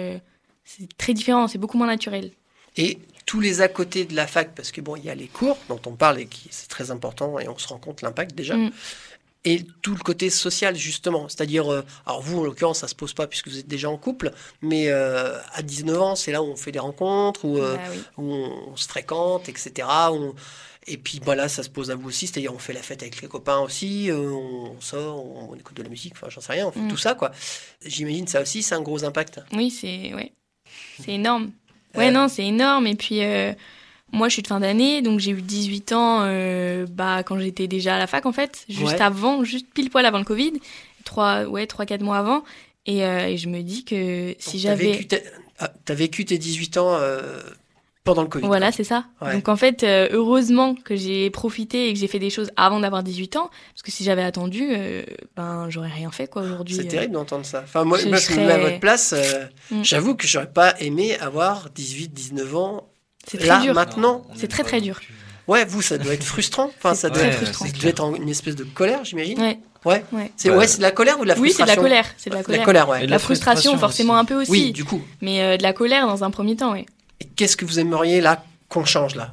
c'est très différent, c'est beaucoup moins naturel. Et tous les à côté de la fac, parce que bon, il y a les cours dont on parle et qui c'est très important et on se rend compte l'impact déjà. Mm. Et tout le côté social justement, c'est-à-dire, euh, alors vous en l'occurrence ça se pose pas puisque vous êtes déjà en couple, mais euh, à 19 ans c'est là où on fait des rencontres, où, euh, Bah oui. où on, on se fréquente, etc. on- Et puis voilà, ça se pose à vous aussi, c'est-à-dire on fait la fête avec les copains aussi, euh, on sort, on, on écoute de la musique, enfin j'en sais rien, on fait Mm. tout ça quoi. J'imagine ça aussi c'est un gros impact. Oui, c'est ouais. c'est énorme. Ouais, Euh, non, c'est énorme. Et puis, euh, moi, je suis de fin d'année, donc j'ai eu 18 ans euh, bah, quand j'étais déjà à la fac, en fait, juste Ouais. avant, juste pile poil avant le Covid, trois, ouais, 3-4 mois avant. Et, euh, et je me dis que si t'as j'avais. vécu, ah, t'as vécu tes 18 ans euh, pendant le Covid. Voilà, c'est ça. Ouais. Donc en fait, euh, heureusement que j'ai profité et que j'ai fait des choses avant d'avoir 18 ans, parce que si j'avais attendu, euh, ben j'aurais rien fait quoi aujourd'hui. C'est euh. terrible d'entendre ça. Enfin, moi, je moi, je me mets à serais- votre place. euh, Mm. J'avoue que j'aurais pas aimé avoir 18, 19 ans. C'est très Là, dur. maintenant, C'est très, très dur. Ouais, vous, ça doit être frustrant. Enfin, ça doit, Ouais, frustrant. ça doit être en- une espèce de colère, j'imagine. Ouais, Ouais. ouais. C'est Ouais. ouais, c'est de la colère ou de la Oui, c'est frustration de la colère. C'est de la colère. La colère, ouais. Et de La la frustration, frustration forcément aussi. un peu aussi. Oui, du coup. Mais euh, de la colère dans un premier temps, oui. Et qu'est-ce que vous aimeriez là qu'on change là?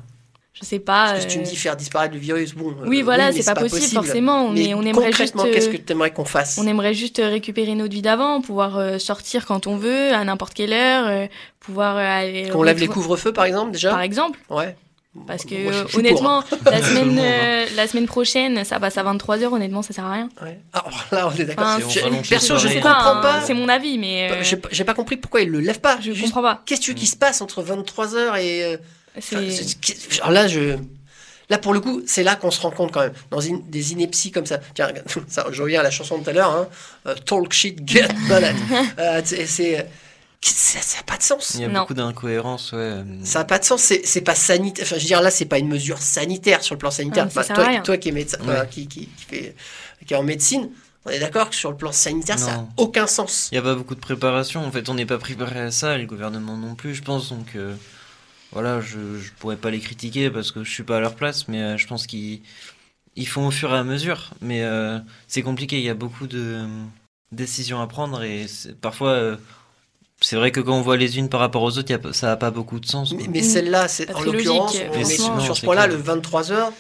Je sais pas. Parce que si tu me euh, dis faire disparaître le virus, bon. euh, Oui, voilà, mais c'est pas, possible, forcément. Mais Mais on aimerait juste. concrètement, euh, qu'est-ce que tu aimerais qu'on fasse? On aimerait juste récupérer notre vie d'avant, pouvoir sortir quand on veut, à n'importe quelle heure, pouvoir aller. Qu'on lève les couvre-feux, par exemple, déjà? Par exemple, Ouais. Parce que Moi, je- je hein. honnêtement, la semaine, monde, euh, la semaine prochaine, ça passe à 23h, honnêtement, ça sert à rien. Ouais. Ah, alors là, on est d'accord. Enfin, Je- Perso, je soirées. comprends hein, pas. C'est mon avis, mais euh, J'ai pas- compris pourquoi ils le lèvent pas. je Juste, comprends pas. Qu'est-ce qui se passe entre 23h et. euh, enfin, là, je. Là, pour le coup, c'est là qu'on se rend compte quand même. Dans des inepties comme ça. Tiens, regarde, ça, je reviens à la chanson de tout à l'heure. Hein, euh, Talk shit, get. Euh, c'est. Ça n'a pas de sens. Il y a Non. beaucoup d'incohérences, ouais. euh, Ça n'a pas de sens. C'est c'est pas sanitaire. Enfin, je veux dire, là, c'est pas une mesure sanitaire sur le plan sanitaire. Ah, Enfin, toi, toi qui es médecin, Ouais. enfin, qui, qui, qui fait, qui est en médecine, on est d'accord que sur le plan sanitaire, ça n'a aucun sens. Il n'y a pas beaucoup de préparation. En fait, on n'est pas préparé à ça, et le gouvernement non plus, je pense. Donc, euh, voilà, je ne pourrais pas les critiquer parce que je suis pas à leur place, mais euh, je pense qu'ils ils font au fur et à mesure, mais euh, c'est compliqué. Il y a beaucoup de euh, décisions à prendre et c'est- parfois, euh, c'est vrai que quand on voit les unes par rapport aux autres, y a pas- ça n'a pas beaucoup de sens. Mais, Mm. celle-là, c'est en l'occurrence, franchement. sur ce point-là, le 23h,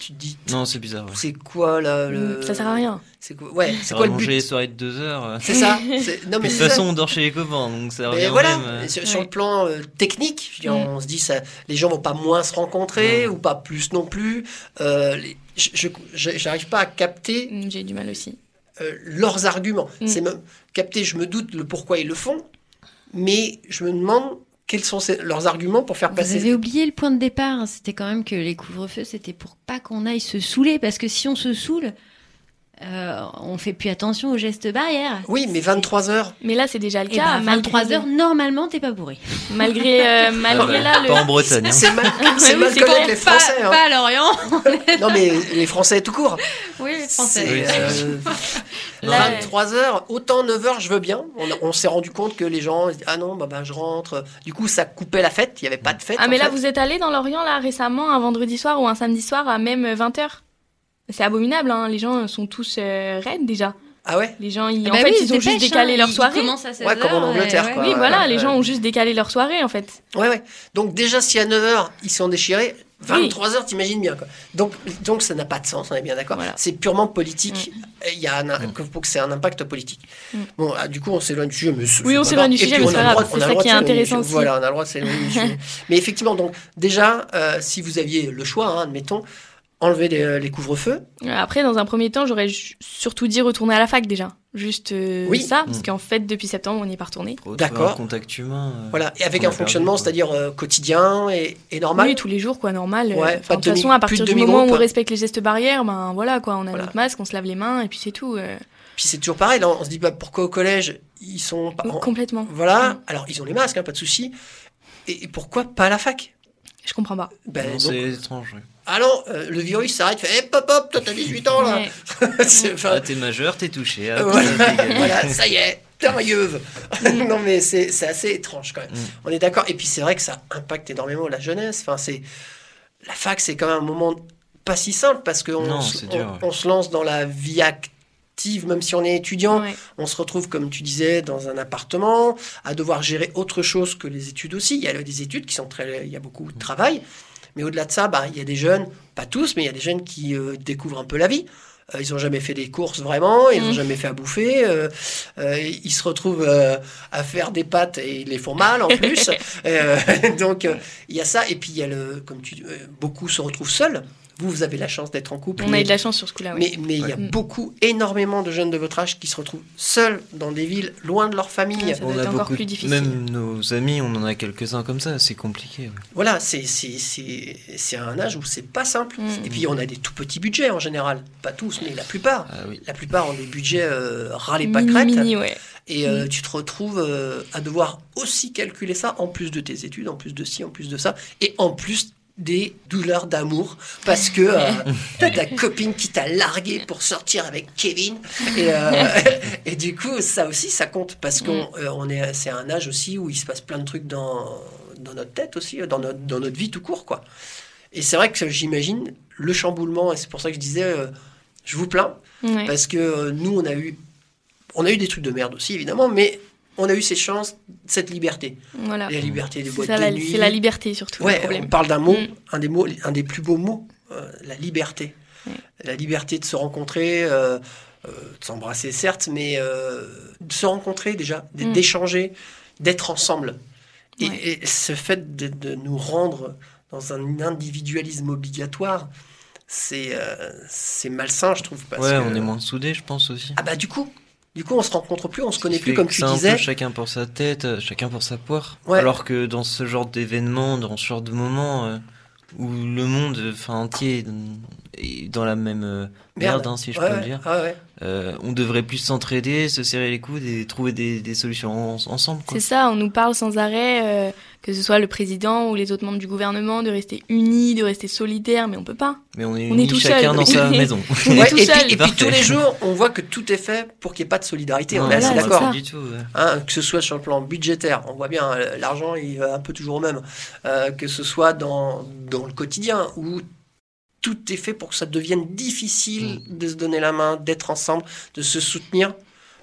tu te dis, Non, c'est bizarre. ouais. c'est quoi là le... Mm, Ça sert à rien. C'est quoi, ouais, c'est quoi le but? les soirées de deux heures. euh. C'est ça. c'est- Non, De toute façon, on dort chez les copains, donc ça revient Mais voilà, même. euh. Sur, Ouais. le plan euh, technique, je Mm. on se dit ça, les gens vont pas moins se rencontrer Non. ou pas plus non plus. Euh, les- je- je je- j'arrive pas à capter Mm, J'ai du mal aussi. euh, leurs arguments. Mm. C'est même capter, je me doute le pourquoi ils le font, mais je me demande quels sont ces- leurs arguments pour faire Vous passer. avez oublié le point de départ. hein. C'était quand même que les couvre-feux, c'était pour pas qu'on aille se saouler. Parce que si on se saoule, euh, on fait plus attention aux gestes barrières. Oui, mais 23 heures. Mais là, c'est déjà le Et cas. ben, malgré- 23 heures, normalement, t'es pas bourré. Malgré, euh, Ah malgré là, le. Pas en Bretagne. hein. C'est mal, c'est oui, mal c'est connaître les Français. hein. Pas à Lorient. Non, mais les Français tout court. oui, les C'est, Oui, euh, Là, 23 heures, autant 9 heures, je veux bien. On, s'est rendu compte que les gens, ah non, bah, bah, je rentre. Du coup, ça coupait la fête. Il n'y avait pas de fête. Ah, mais là, fait. vous êtes allé dans l'Orient, là, récemment, un vendredi soir ou un samedi soir à même 20h C'est abominable, hein. Les gens sont tous euh, raides déjà. Ah ouais? Les gens, ils, Bah en fait, oui, ils ont juste dépêchent, décalé hein. leur Ils- ils soirée. commencent à 16 Ouais, comme en heures, Angleterre, ouais, quoi. ouais. Oui, voilà, ouais, les gens ont juste décalé leur soirée, en fait. Ouais, ouais. Donc déjà, si à 9h, ils sont déchirés, 23h, t'imagines bien. Quoi. Donc, donc ça n'a pas de sens, on est bien d'accord. Voilà. C'est purement politique. Et Il y a un, que c'est un impact politique. Mm. Bon, ah, du coup, on s'éloigne du sujet. Mais c'est- Oui, on s'éloigne du Et sujet, mais on c'est a pas le droit- grave, on c'est a le ça droit qui est intéressant. Voilà, on a le droit de s'éloigner du sujet. Mais effectivement, donc déjà, euh, si vous aviez le choix, hein, admettons, enlever les, les couvre-feux. Après, dans un premier temps, j'aurais surtout dit retourner à la fac déjà. Juste euh, Oui. ça, parce Mm. qu'en fait, depuis septembre, on n'y est pas retourné. D'accord. contact humain. euh, Voilà, et avec un fonctionnement, c'est-à-dire euh, quotidien et, et normal. Oui, tous les jours, quoi, normal. Ouais, Euh, de toute façon, à partir du moment où on demi-groupe. respecte les gestes barrières, ben voilà, quoi, on a Voilà. notre masque, on se lave les mains, et puis c'est tout. euh, Puis c'est toujours pareil, là, on se dit bah, pourquoi au collège, ils sont pas. en- Complètement. Voilà, Mm. alors ils ont les masques, hein, pas de souci. Et, et pourquoi pas à la fac? Je comprends pas. ben, donc- C'est étrange. oui. Ah non, euh, le virus s'arrête, fait hop hop hop, toi t'as 18 ans là. Ah, t'es majeur, t'es touché. hop, voilà, ça, voilà, y est, t'es un yeuve. non mais c'est c'est assez étrange quand même. Mm. On est d'accord. Et puis c'est vrai que ça impacte énormément la jeunesse. Enfin, c'est la fac, c'est quand même un moment pas si simple parce qu'on on, ouais. on se lance dans la vie active, même si on est étudiant. Ouais. On se retrouve, comme tu disais, dans un appartement, à devoir gérer autre chose que les études aussi. Il y a des études qui sont très, il y a beaucoup de travail, mais au-delà de ça, bah, il y a des jeunes, pas tous, mais il y a des jeunes qui euh, découvrent un peu la vie. Euh, ils n'ont jamais fait des courses vraiment, ils n'ont Mm. jamais fait à bouffer. euh, ils se retrouvent à faire des pâtes et ils les font mal en plus. Donc il y a ça, et puis il y a le, comme tu, beaucoup se retrouvent seuls. Vous, vous avez la chance d'être en couple. On a eu de la chance sur ce coup-là, oui. mais mais il y a beaucoup, énormément de jeunes de votre âge qui se retrouvent seuls dans des villes loin de leur famille. Ouais, ça doit On être a encore beaucoup, plus difficile. même nos amis, on en a quelques-uns comme ça, c'est compliqué. ouais. Voilà, c'est c'est- c'est- c'est un âge où c'est pas simple. Mm. Et puis on a des tout petits budgets en général. Pas tous, mais la plupart. Ah oui. La plupart ont des budgets euh, ras les Mini, pâquerettes. mini, ouais. Et euh, tu te retrouves euh, à devoir aussi calculer ça en plus de tes études, en plus de ci, en plus de ça. Et en plus des douleurs d'amour parce que euh, t'as ta copine qui t'a largué pour sortir avec Kevin. Et, euh, et du coup ça aussi ça compte parce qu'on euh, on est c'est un âge aussi où il se passe plein de trucs dans dans notre tête aussi dans notre dans notre vie tout court quoi. Et c'est vrai que j'imagine le chamboulement et c'est pour ça que je disais euh, je vous plains Ouais. parce que euh, nous, on a eu, on a eu des trucs de merde aussi, évidemment, mais on a eu cette chance, cette liberté, Voilà. la liberté des boîtes ça, de la- nuit. c'est la liberté surtout. le Ouais, problème. on parle d'un mot, Mm. un des mots, un des plus beaux mots, euh, la liberté. Ouais. La liberté de se rencontrer, euh, euh, de s'embrasser certes, mais euh, de se rencontrer déjà, Mm. d'échanger, d'être ensemble. Et, Ouais. et ce fait de, de nous rendre dans un individualisme obligatoire, c'est euh, malsain, je trouve. Parce ouais, que- on est moins soudés, je pense aussi. Ah bah du coup, du coup on se rencontre plus, on se connaît plus comme tu c'est un peu disais. chacun pour sa tête, euh, chacun pour sa poire. Ouais. Alors que dans ce genre d'événement, dans ce genre de moment euh, où le monde enfin, entier est dans la même euh, merde, hein, si je Ouais, peux le dire, euh, on devrait plus s'entraider, se serrer les coudes et trouver des, des solutions en- ensemble. C'est ça, on nous parle sans arrêt, euh, que ce soit le président ou les autres membres du gouvernement, de rester unis, de rester solidaires, mais on peut pas. Mais on est On est unis tout chacun seul. dans sa maison. On est Ouais, tout et, seul. puis, et puis Parfait. tous les jours, on voit que tout est fait pour qu'il n'y ait pas de solidarité. on est assez d'accord. c'est ça. du tout. ouais. Hein, que ce soit sur le plan budgétaire, on voit bien, euh, l'argent il va un peu toujours au même, Euh, que ce soit dans, dans le quotidien, où tout est fait pour que ça devienne difficile de se donner la main, d'être ensemble, de se soutenir.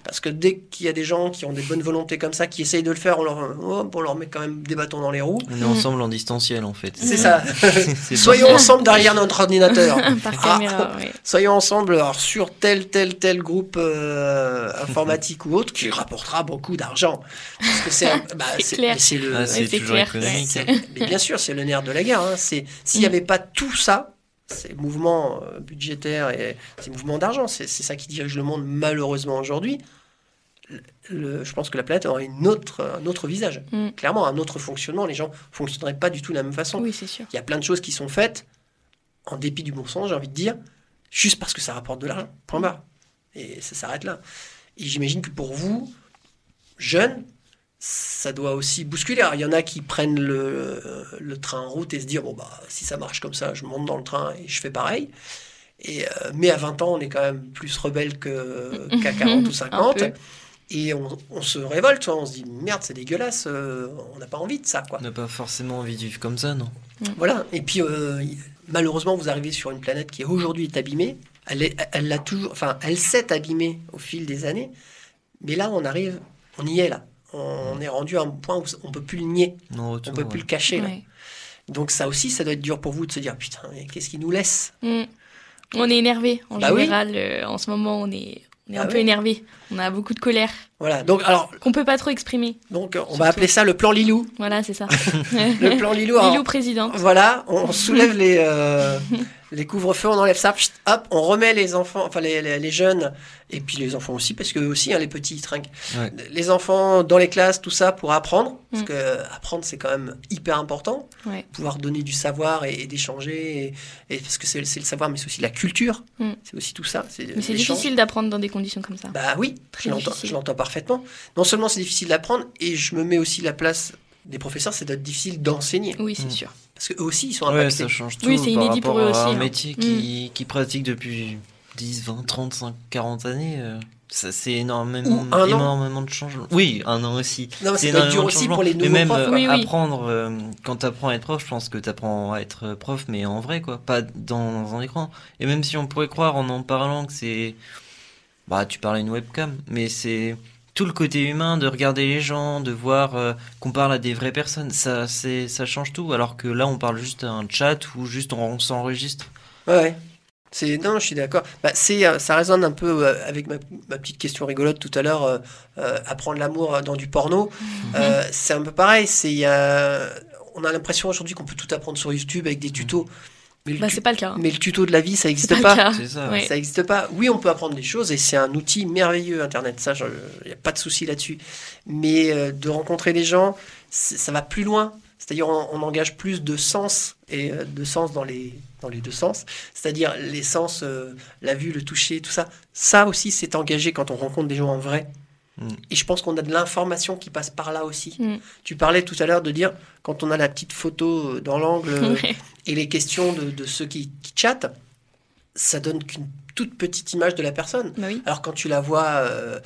Parce que dès qu'il y a des gens qui ont des bonnes volontés comme ça, qui essayent de le faire, on leur, hop, on leur met quand même des bâtons dans les roues. On est ensemble en distanciel en fait. C'est ça. Soyons ensemble derrière notre ordinateur. Par Ah, caméra, ouais. Soyons ensemble alors, sur tel, tel, tel groupe euh, informatique ou autre qui rapportera beaucoup d'argent. Parce que c'est un- bah, C'est c'est- clair. mais c'est le. Ah, c'est c'est toujours clair, économique. c'est- mais bien sûr, c'est le nerf de la guerre. hein. C'est s'il n'y avait pas tout ça, ces mouvements euh, budgétaires et ces mouvements d'argent, c'est ça qui dirige le monde malheureusement aujourd'hui. Je pense que la planète aurait une autre, un autre visage, Mm. clairement un autre fonctionnement. Les gens fonctionneraient pas du tout de la même façon. Oui, c'est sûr. Il y a plein de choses qui sont faites, en dépit du bon sens, j'ai envie de dire, juste parce que ça rapporte de l'argent. Point barre. Et ça s'arrête là. Et j'imagine que pour vous, jeunes, ça doit aussi bousculer. Alors, il y en a qui prennent le, le train en route et se disent bon, bah, si ça marche comme ça, je monte dans le train et je fais pareil. Et, euh, mais à 20 ans, on est quand même plus rebelle qu'à 40 ou 50. peu. Et on, on se révolte, tu vois, on se dit merde, c'est dégueulasse, euh, on n'a pas envie de ça. quoi. On n'a pas forcément envie de vivre comme ça, non? Voilà. Et puis, euh, malheureusement, vous arrivez sur une planète qui aujourd'hui est abîmée. Elle, est, elle l'a toujours, enfin, elle s'est abîmée au fil des années. Mais là, on arrive, on y est là. On est rendu à un point où on peut plus le nier, Non, on peut plus le cacher. là. Ouais. Donc ça aussi, ça doit être dur pour vous de se dire putain, mais qu'est-ce qui nous laisse? Mm. On est énervé. En Bah oui. général, euh, en ce moment, on est, on est Ah un peu énervé. On a beaucoup de colère Voilà. Donc alors, qu'on peut pas trop exprimer. donc on Surtout. va appeler ça le plan Lilou. Voilà, c'est ça. Le plan Lilou. alors, Lilou président. Voilà, on soulève les, euh, les couvre-feux, on enlève ça, pchit, hop, on remet les enfants, enfin les, les- les jeunes, et puis les enfants aussi, parce que eux aussi, hein, les petits, ils trinquent. Ouais. Les enfants dans les classes, tout ça, pour apprendre, parce Mm. que euh, apprendre, c'est quand même hyper important. Ouais. Pouvoir donner du savoir et, et d'échanger, et, et parce que c'est le savoir, mais c'est aussi la culture, Mm. c'est aussi tout ça. Mais c'est difficile d'apprendre dans des conditions comme ça. Bah oui, Très je l'entends, difficile. je l'entends parfaitement. Non seulement c'est difficile d'apprendre, et je me mets aussi la place des professeurs, c'est d'être difficile d'enseigner. Oui, c'est Mm. sûr. Parce qu'eux aussi, ils sont Ouais, impactés. ça change tout Oui, c'est par inédit rapport pour eux à aussi, un hein. métier qui, qui pratique depuis 10, 20, 35, 40 années. euh, ça, c'est énormément, Ou un an. énormément de changements. Oui, un an aussi. Non, mais C'est dur aussi pour les Mais nouveaux même profs. euh. Oui, oui. apprendre, euh, quand tu apprends à être prof, je pense que tu apprends à être prof, mais en vrai, quoi, pas dans un écran. Et même si on pourrait croire en en parlant que c'est. Bah, tu parles à une webcam, mais c'est tout le côté humain de regarder les gens, de voir euh, qu'on parle à des vraies personnes. Ça, c'est, ça change tout. Alors que là, on parle juste à un chat ou juste on, on s'enregistre. Ouais, Ouais. C'est non, je suis d'accord. Bah, c'est euh, ça résonne un peu euh, avec ma, ma petite question rigolote tout à l'heure. euh, euh, apprendre l'amour dans du porno, Euh, c'est un peu pareil. C'est on a l'impression aujourd'hui qu'on peut tout apprendre sur YouTube avec des tutos, mais le, Bah, c'est pas le cas. hein. mais le tuto de la vie, ça n'existe pas, ça. N'existe pas. Oui, on peut apprendre des choses et c'est un outil merveilleux, Internet. Ça, il n'y a pas de souci là-dessus. Mais euh, de rencontrer des gens, ça va plus loin. C'est-à-dire, on, on engage plus de sens et euh, de sens dans les, dans les deux sens. C'est-à-dire, les sens, euh, la vue, le toucher, tout ça. Ça aussi, c'est engagé quand on rencontre des gens en vrai. Mm. Et je pense qu'on a de l'information qui passe par là aussi. Mm. Tu parlais tout à l'heure de dire, quand on a la petite photo euh, dans l'angle, euh, Ouais. et les questions de, de ceux qui, qui chattent, ça donne qu'une toute petite image de la personne. Bah oui. Alors quand tu la vois, euh,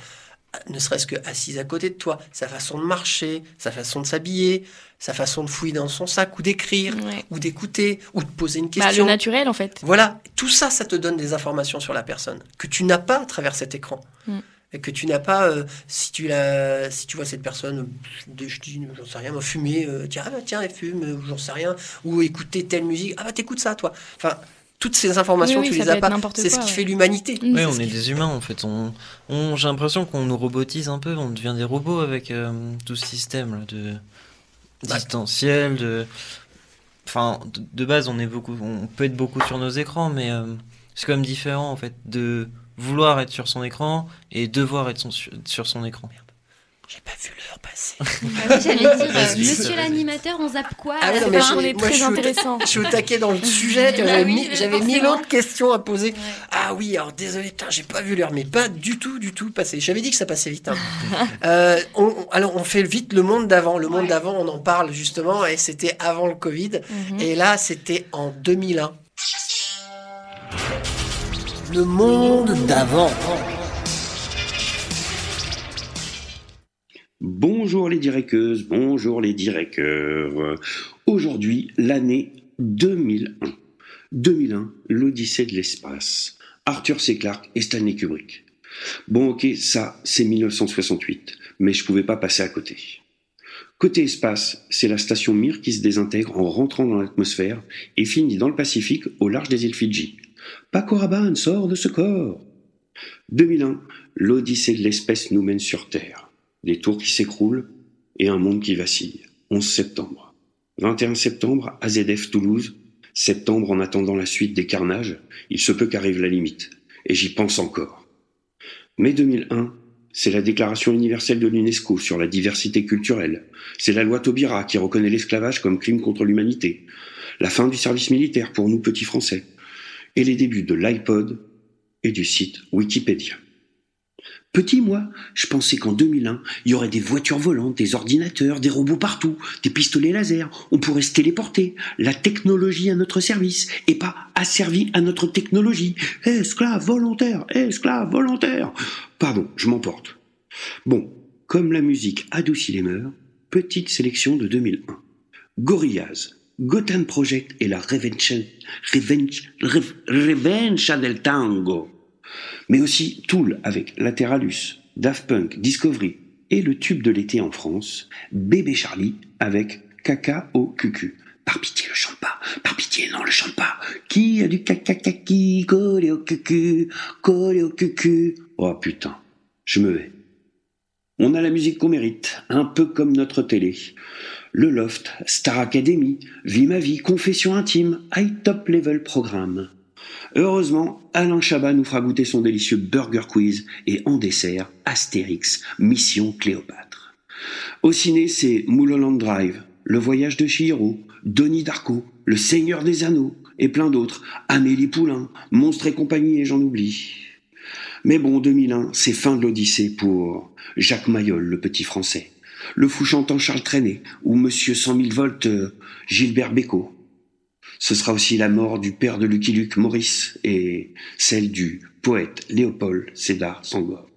ne serait-ce que assise à côté de toi, sa façon de marcher, sa façon de s'habiller, sa façon de fouiller dans son sac ou d'écrire, Ouais. ou d'écouter, ou de poser une Bah, le question. naturel, en fait. Voilà, tout ça, ça te donne des informations sur la personne que tu n'as pas à travers cet écran. Mm. Et que tu n'as pas, euh, si, tu la, si tu vois cette personne, de- je dis, j'en sais rien, fumer, euh, tiens, ah bah, tiens, elle fume, euh, j'en sais rien, ou écouter telle musique, ah bah t'écoutes ça, toi. Enfin, toutes ces informations, Oui, oui, tu les as pas. n'importe C'est ce qui ouais. fait l'humanité. Oui, on est qui- des humains en fait. On, on- j'ai l'impression qu'on nous robotise un peu, on devient des robots avec euh, tout ce système là, de Bah. distanciel, de. Enfin, de, de base, on est beaucoup, on peut être beaucoup sur nos écrans, mais euh, c'est quand même différent en fait de vouloir être sur son écran et devoir être son- sur, son écran. J'ai pas vu l'heure passer. Ah oui, J'allais dire, euh, monsieur l'animateur, on zappe quoi Ah ouais, là non, mais Enfin, je- on est moi, je très suis au- intéressant. Je suis au taquet dans le sujet, Ah j'avais oui, mille forcément. autres questions à poser. Ouais. Ah oui, alors désolé, putain, j'ai pas vu l'heure, mais pas du tout, du tout passé. J'avais dit que ça passait vite. hein. Euh, on- on- alors on fait vite le monde d'avant. Le monde Ouais. d'avant, on en parle justement, et c'était avant le Covid. Mhm. Et là, c'était en 2001. Le monde d'avant. Bonjour les direceuses, bonjour les direceurs. Aujourd'hui, l'année 2001. 2001, l'Odyssée de l'espace. Arthur C. Clarke et Stanley Kubrick. Bon, ok, ça, c'est 1968, mais je pouvais pas passer à côté. Côté espace, c'est la station Mir qui se désintègre en rentrant dans l'atmosphère et finit dans le Pacifique au large des îles Fidji. Paco Rabanne sort de ce corps. 2001, l'Odyssée de l'espèce nous mène sur Terre. Des tours qui s'écroulent et un monde qui vacille. 11 septembre. 21 septembre, AZF Toulouse. Septembre en attendant la suite des carnages. Il se peut qu'arrive la limite. Et j'y pense encore. Mai 2001, c'est la Déclaration universelle de l'UNESCO sur la diversité culturelle. C'est la loi Taubira qui reconnaît l'esclavage comme crime contre l'humanité. La fin du service militaire pour nous petits Français. Et les débuts de l'iPod et du site Wikipédia. Petit, moi, je pensais qu'en 2001, il y aurait des voitures volantes, des ordinateurs, des robots partout, des pistolets laser, on pourrait se téléporter, la technologie à notre service, et pas asservi à notre technologie. Esclave volontaire, esclave volontaire. Pardon, je m'emporte. Bon, comme la musique adoucit les mœurs, petite sélection de 2001. Gorillaz, Gotham Project et la Revenge, Revenge, Rev- Revenge del Tango mais aussi Tool avec Lateralus, Daft Punk, Discovery et le tube de l'été en France, Bébé Charlie avec Caca au cucu. Par pitié, le chante pas. Par pitié, non, le chante pas. Qui a du caca kaki collé au cucu, collé au cucu. Oh putain, je me vais. On a la musique qu'on mérite, un peu comme notre télé. Le Loft, Star Academy, Vie ma vie, Confession intime, High Top Level Programme. Heureusement, Alain Chabat nous fera goûter son délicieux Burger Quiz et en dessert, Astérix, Mission Cléopâtre. Au ciné, c'est Mulholland Drive, Le Voyage de Chihiro, Donnie Darko, Le Seigneur des Anneaux et plein d'autres, Amélie Poulain, Monstres et compagnie et j'en oublie. Mais bon, 2001, c'est fin de l'Odyssée pour Jacques Mayol, le petit français, le fou chantant Charles Trenet ou Monsieur 100 000 volts euh, Gilbert Bécaud. Ce sera aussi la mort du père de Lucky Luke, Maurice, et celle du poète Léopold Sédar Senghor.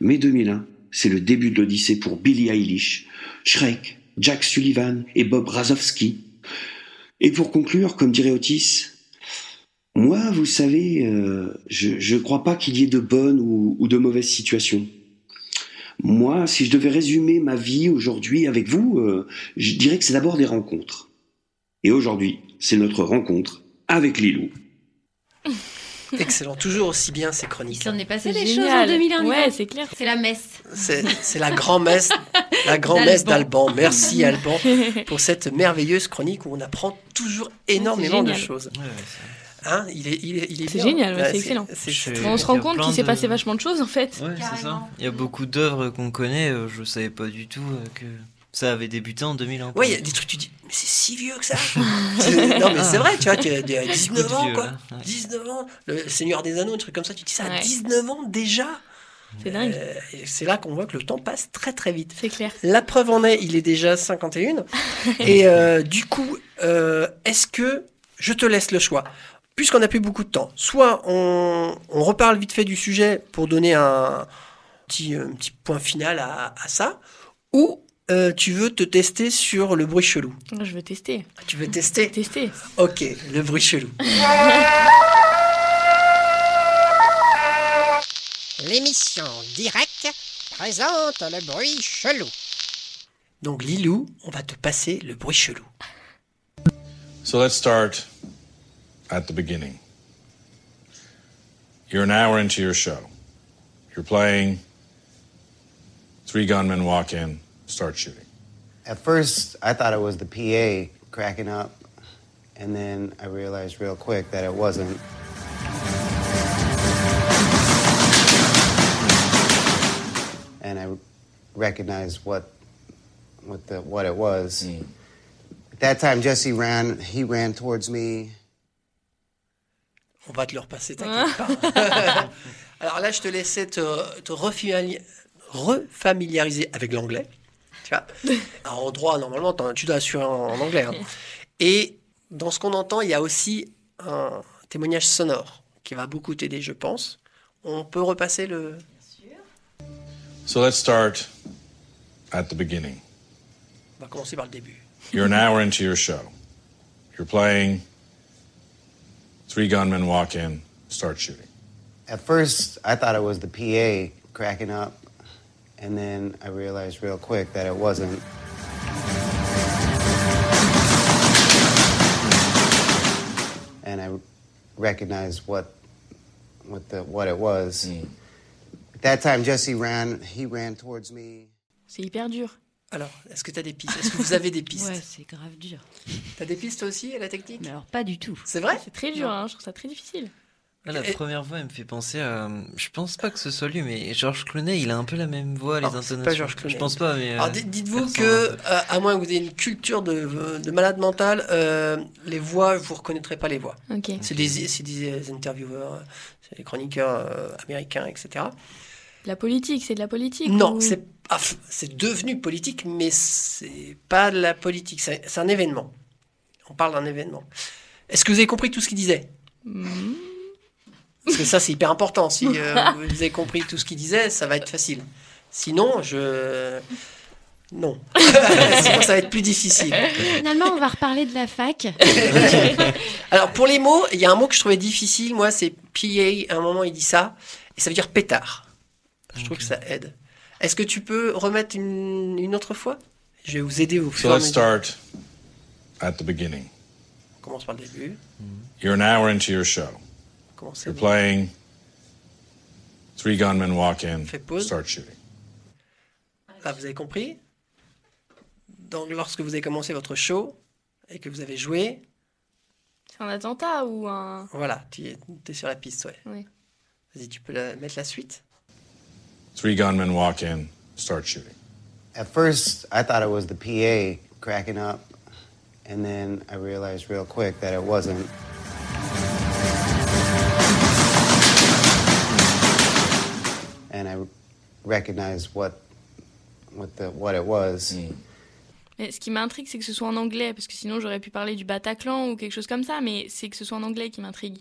Mai 2001, c'est le début de l'Odyssée pour Billie Eilish, Shrek, Jack Sullivan et Bob Razowski. Et pour conclure, comme dirait Otis, moi, vous savez, euh, je ne crois pas qu'il y ait de bonnes ou de mauvaises situations. Moi, si je devais résumer ma vie aujourd'hui avec vous, euh, je dirais que c'est d'abord des rencontres. Et aujourd'hui, c'est notre rencontre avec Lilou. Excellent, toujours aussi bien ces Il chroniques. s'en est passé C'est des choses en génial. 2001. Ouais, c'est clair. C'est la messe. C'est la grand-messe, la grand-messe D'Alban. d'Alban. Merci Alban pour cette merveilleuse chronique où on apprend toujours énormément de choses. Ouais, ouais, c'est- Hein, il est, il est, il est C'est bien. génial, ouais, c'est excellent. on se rend a compte qu'il s'est de- passé vachement de choses en fait. Ouais, c'est ça. Carrément. Il y a beaucoup d'œuvres qu'on connaît, euh, je savais pas du tout euh, que ça avait débuté en 2001. quoi. Ouais, il y a des trucs, tu dis, mais c'est si vieux que ça. C'est- non, mais c'est vrai, tu vois, tu as 19 Beaucoup de ans, vieux, quoi. là, ouais. 19 ans, le Seigneur des Anneaux, un truc comme ça, tu dis ça à Ouais. 19 ans déjà. C'est dingue. Euh, c'est là qu'on voit que le temps passe très très vite. C'est clair. La preuve en est, il est déjà 51. et euh, du coup, euh, est-ce que je te laisse le choix? Puisqu'on n'a plus beaucoup de temps, soit on, on reparle vite fait du sujet pour donner un petit, un petit point final à, à ça, ou euh, tu veux te tester sur le bruit chelou Je veux tester. Tu veux tester? Tester. Ok, le bruit chelou. L'émission directe présente le bruit chelou. Donc Lilou, on va te passer le bruit chelou. So let's start at the beginning. You're an hour into your show. You're playing. Three gunmen walk in, start shooting. At first, I thought it was the PA cracking up, and then I realized real quick that it wasn't. And I recognized what, what the what it was. Mm. At that time, Jesse ran. He ran towards me. On va te le repasser, t'inquiète pas. Alors là, je te laissais te, te refamili- refamiliariser avec l'anglais. Tu vois Alors, en droit, normalement, tu dois assurer en, en anglais. hein. Et dans ce qu'on entend, il y a aussi un témoignage sonore qui va beaucoup t'aider, je pense. On peut repasser le. So let's start at the beginning. On va commencer par le début. You're an hour into your show. You're playing. Three gunmen walk in, start shooting. At first, I thought it was the PA cracking up, and then I realized real quick that it wasn't. And I recognized what, what the what it was. Mm. At that time, Jesse ran. He ran towards me. C'est hyper dur. Alors, est-ce que tu as des pistes? Est-ce que vous avez des pistes? Ouais, c'est grave dur. T'as des pistes toi aussi à la technique? Mais alors, pas du tout. C'est vrai? C'est très dur, hein, je trouve ça très difficile. Ah, la Et- première voix, elle me fait penser à. Je pense pas que ce soit lui, mais Georges Clooney, il a un peu la même voix, les Non, c'est intonations. pas Georges Clooney. Je pense pas, mais. Alors euh, dites- dites-vous que, euh, à moins que vous ayez une culture de, de malade mental, euh, les voix, vous reconnaîtrez pas les voix. Ok. C'est des, c'est des intervieweurs, c'est des chroniqueurs euh, américains, etc. La politique, c'est de la politique Non, ou- c'est ah, c'est devenu politique, mais c'est pas de la politique. C'est un événement. On parle d'un événement. Est-ce que vous avez compris tout ce qu'il disait? Parce que ça, c'est hyper important. Si euh, vous avez compris tout ce qu'il disait, ça va être facile. Sinon, je. Non. Sinon, ça va être plus difficile. Finalement, on va reparler de la fac. Alors, pour les mots, il y a un mot que je trouvais difficile. Moi, c'est PA. À un moment, il dit ça. Et ça veut dire pétard. Je trouve que ça aide. Est-ce que tu peux remettre une, une autre fois? Je vais vous aider au So fur et à let's start at the beginning. On commence par le début. You're an hour into your show. Commencez. You're playing. Three gunmen walk in, Fais pause. start shooting. Là, vous avez compris? Donc, lorsque vous avez commencé votre show et que vous avez joué, C'est un attentat ou un. voilà, tu es, es sur la piste, ouais. Ouais. Vas-y, tu peux la- mettre la suite Three gunmen walk in, start shooting. At first, I thought it was the PA cracking up, and then I realized real quick that it wasn't. And I recognized what, what the what it was. Hmm. Mais ce qui m'intrigue, c'est que ce soit en anglais, parce que sinon j'aurais pu parler du Bataclan ou quelque chose comme ça, mais c'est que ce soit en anglais qui m'intrigue.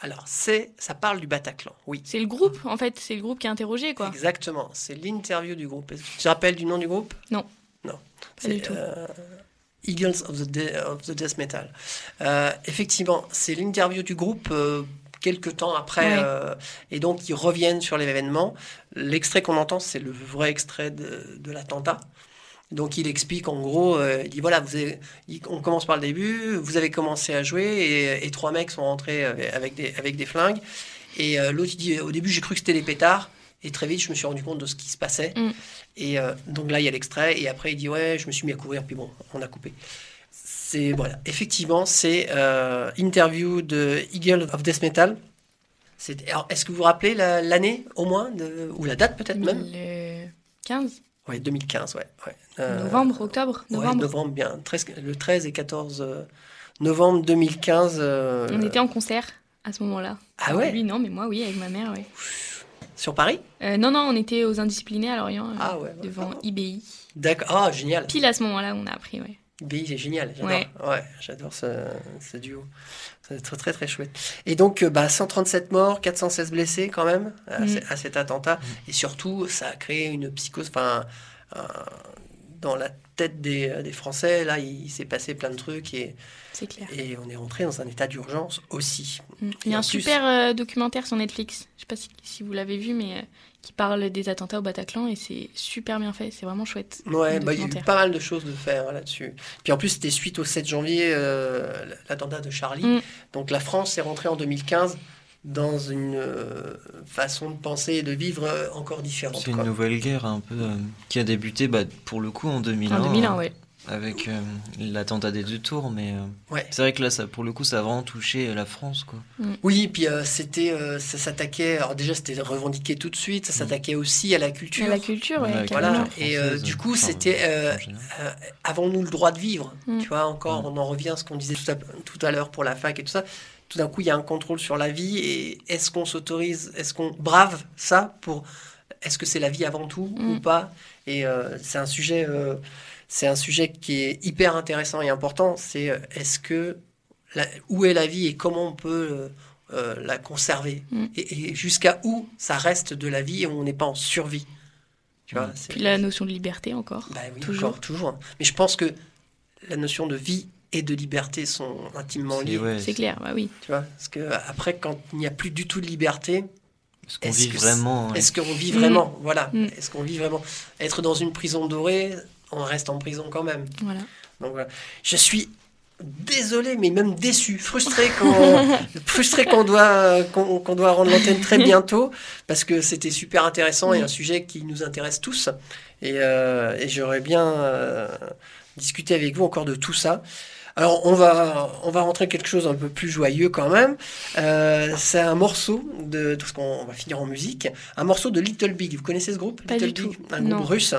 Alors, c'est, ça parle du Bataclan, oui. C'est le groupe, en fait, c'est le groupe qui est interrogé, quoi. Exactement, c'est l'interview du groupe. Tu te rappelles du nom du groupe? Non. Non. Pas du tout. euh, Eagles of the, De- of the Death Metal. Euh, effectivement, c'est l'interview du groupe euh, quelques temps après. Ouais. euh, et donc, ils reviennent sur l'événement. L'extrait qu'on entend, c'est le vrai extrait de, de l'attentat. Donc, il explique en gros, euh, il dit voilà, vous avez- il- on commence par le début, vous avez commencé à jouer et, et trois mecs sont rentrés avec avec des, avec des flingues. Et euh, l'autre, il dit au début, j'ai cru que c'était des pétards. Et très vite, je me suis rendu compte de ce qui se passait. Mm. Et euh, donc là, il y a l'extrait. Et après, il dit Ouais, je me suis mis à courir. Puis bon, on a coupé. C'est voilà. Effectivement, c'est euh, interview de Eagle of Death Metal. C'est- alors, Est-ce que vous vous rappelez la- l'année au moins de- Ou la date peut-être même? Le 15 Oui, 2015, ouais. ouais. Euh, Novembre, octobre ouais, Novembre novembre, bien. 13 le 13 et 14 euh, novembre 2015. euh, On était en concert à ce moment-là. Ah ouais Lui, non, mais moi, oui, avec ma mère, oui. Sur Paris Euh, non, non, on était aux Indisciplinés à Lorient, Ah ouais. devant IBI. D'accord. Ah, génial. Pile à ce moment-là, on a appris, ouais. BI, c'est génial. J'adore. Ouais. Ouais, j'adore ce, ce duo. C'est très, très, très chouette. Et donc, bah, 137 morts, 416 blessés quand même à, Mm. à cet attentat. Et surtout, ça a créé une psychose. Enfin, un- dans la tête des, euh, des Français, là, il, il s'est passé plein de trucs et, C'est clair. et on est rentré dans un état d'urgence aussi. Mm. Il y a un plus- super euh, documentaire sur Netflix, je sais pas si, si vous l'avez vu, mais euh, qui parle des attentats au Bataclan et c'est super bien fait, c'est vraiment chouette. Ouais, bah, il y a eu pas mal de choses de faire là-dessus. Puis en plus, c'était suite au 7 janvier, euh, l'attentat de Charlie. Mm. Donc la France est rentrée en 2015 dans une euh, façon de penser et de vivre euh, encore différente. C'est une quoi. nouvelle guerre un peu euh, qui a débuté bah, pour le coup en 2001. En 2001, euh, ouais. Avec euh, l'attentat des deux tours, mais euh, Ouais. c'est vrai que là, ça, pour le coup, ça a vraiment touché la France. Quoi. Oui, puis euh, c'était, euh, ça s'attaquait. Alors déjà, c'était revendiqué tout de suite. Ça s'attaquait aussi à la culture. À la culture. Voilà. Et euh, du coup, enfin, c'était euh, euh, avons-nous le droit de vivre Mm. Tu vois, encore, on en revient à ce qu'on disait tout à, tout à l'heure pour la fac et tout ça. Tout d'un coup, il y a un contrôle sur la vie. Et est-ce qu'on s'autorise Est-ce qu'on brave ça pour Est-ce que c'est la vie avant tout Mm. ou pas? Et euh, c'est un sujet. euh, c'est un sujet qui est hyper intéressant et important. C'est euh, est-ce que la- où est la vie et comment on peut euh, la conserver? Mm. et, et jusqu'à où ça reste de la vie et on n'est pas en survie? Tu vois, c'est- Puis la notion de liberté encore. bah oui, Toujours. encore, toujours. Mais je pense que la notion de vie et de liberté sont intimement liés. C'est clair, bah oui. Tu vois, parce que après, quand il n'y a plus du tout de liberté, Est-ce qu'on vit vraiment. Est-ce qu'on vit Mm. vraiment Voilà. Mm. Est-ce qu'on vit vraiment Être dans une prison dorée, on reste en prison quand même. Voilà. Donc voilà. Je suis désolé, mais même déçu, frustré quand frustré qu'on doit qu'on qu'on doit rendre l'antenne très bientôt parce que c'était super intéressant et un sujet qui nous intéresse tous. Et, euh, et j'aurais bien euh, discuté avec vous encore de tout ça. Alors on va on va rentrer quelque chose un peu plus joyeux quand même. Euh, c'est un morceau de parce qu'on va finir en musique, un morceau de Little Big. Vous connaissez ce groupe Pas Little du Big, tout. un Non. groupe russe.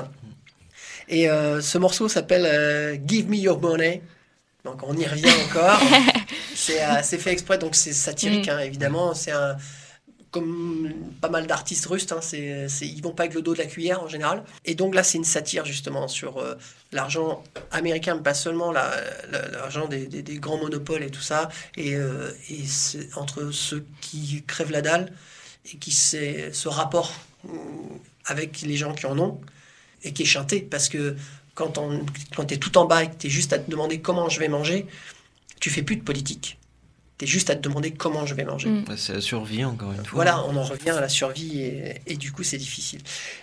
Et euh, ce morceau s'appelle euh, Give Me Your Money. Donc on y revient encore. c'est c'est fait exprès, donc c'est satirique Mm. hein, évidemment. C'est un comme pas mal d'artistes russes, hein, ils vont pas avec le dos de la cuillère en général. Et donc là, c'est une satire justement sur euh, l'argent américain, mais pas seulement la- la- l'argent des, grands monopoles et tout ça, et, euh, entre ceux qui crèvent la dalle et qui c'est ce rapport euh, avec les gens qui en ont et qui est chanté parce que quand, on, quand tu es tout en bas et que tu es juste à te demander comment je vais manger, tu fais plus de politique. Tu es juste à te demander comment je vais manger. Mm. Bah, c'est la survie, encore une fois. Voilà, on en revient à la survie et, et du coup c'est difficile.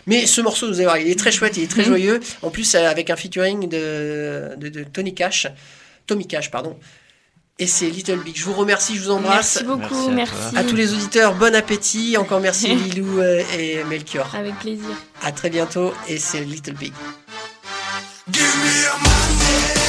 Mais ce morceau, vous allez voir, il est très chouette, il est très Mhm. joyeux. En plus, euh, avec un featuring de, de, de Tony Cash, Tommy Cash, pardon. Et c'est Little Big. Je vous remercie, je vous embrasse. Merci beaucoup, Merci à merci. toi. À tous les auditeurs, bon appétit. Encore merci Lilou euh, et Melchior. Avec plaisir. À très bientôt et c'est Little Big. Give me a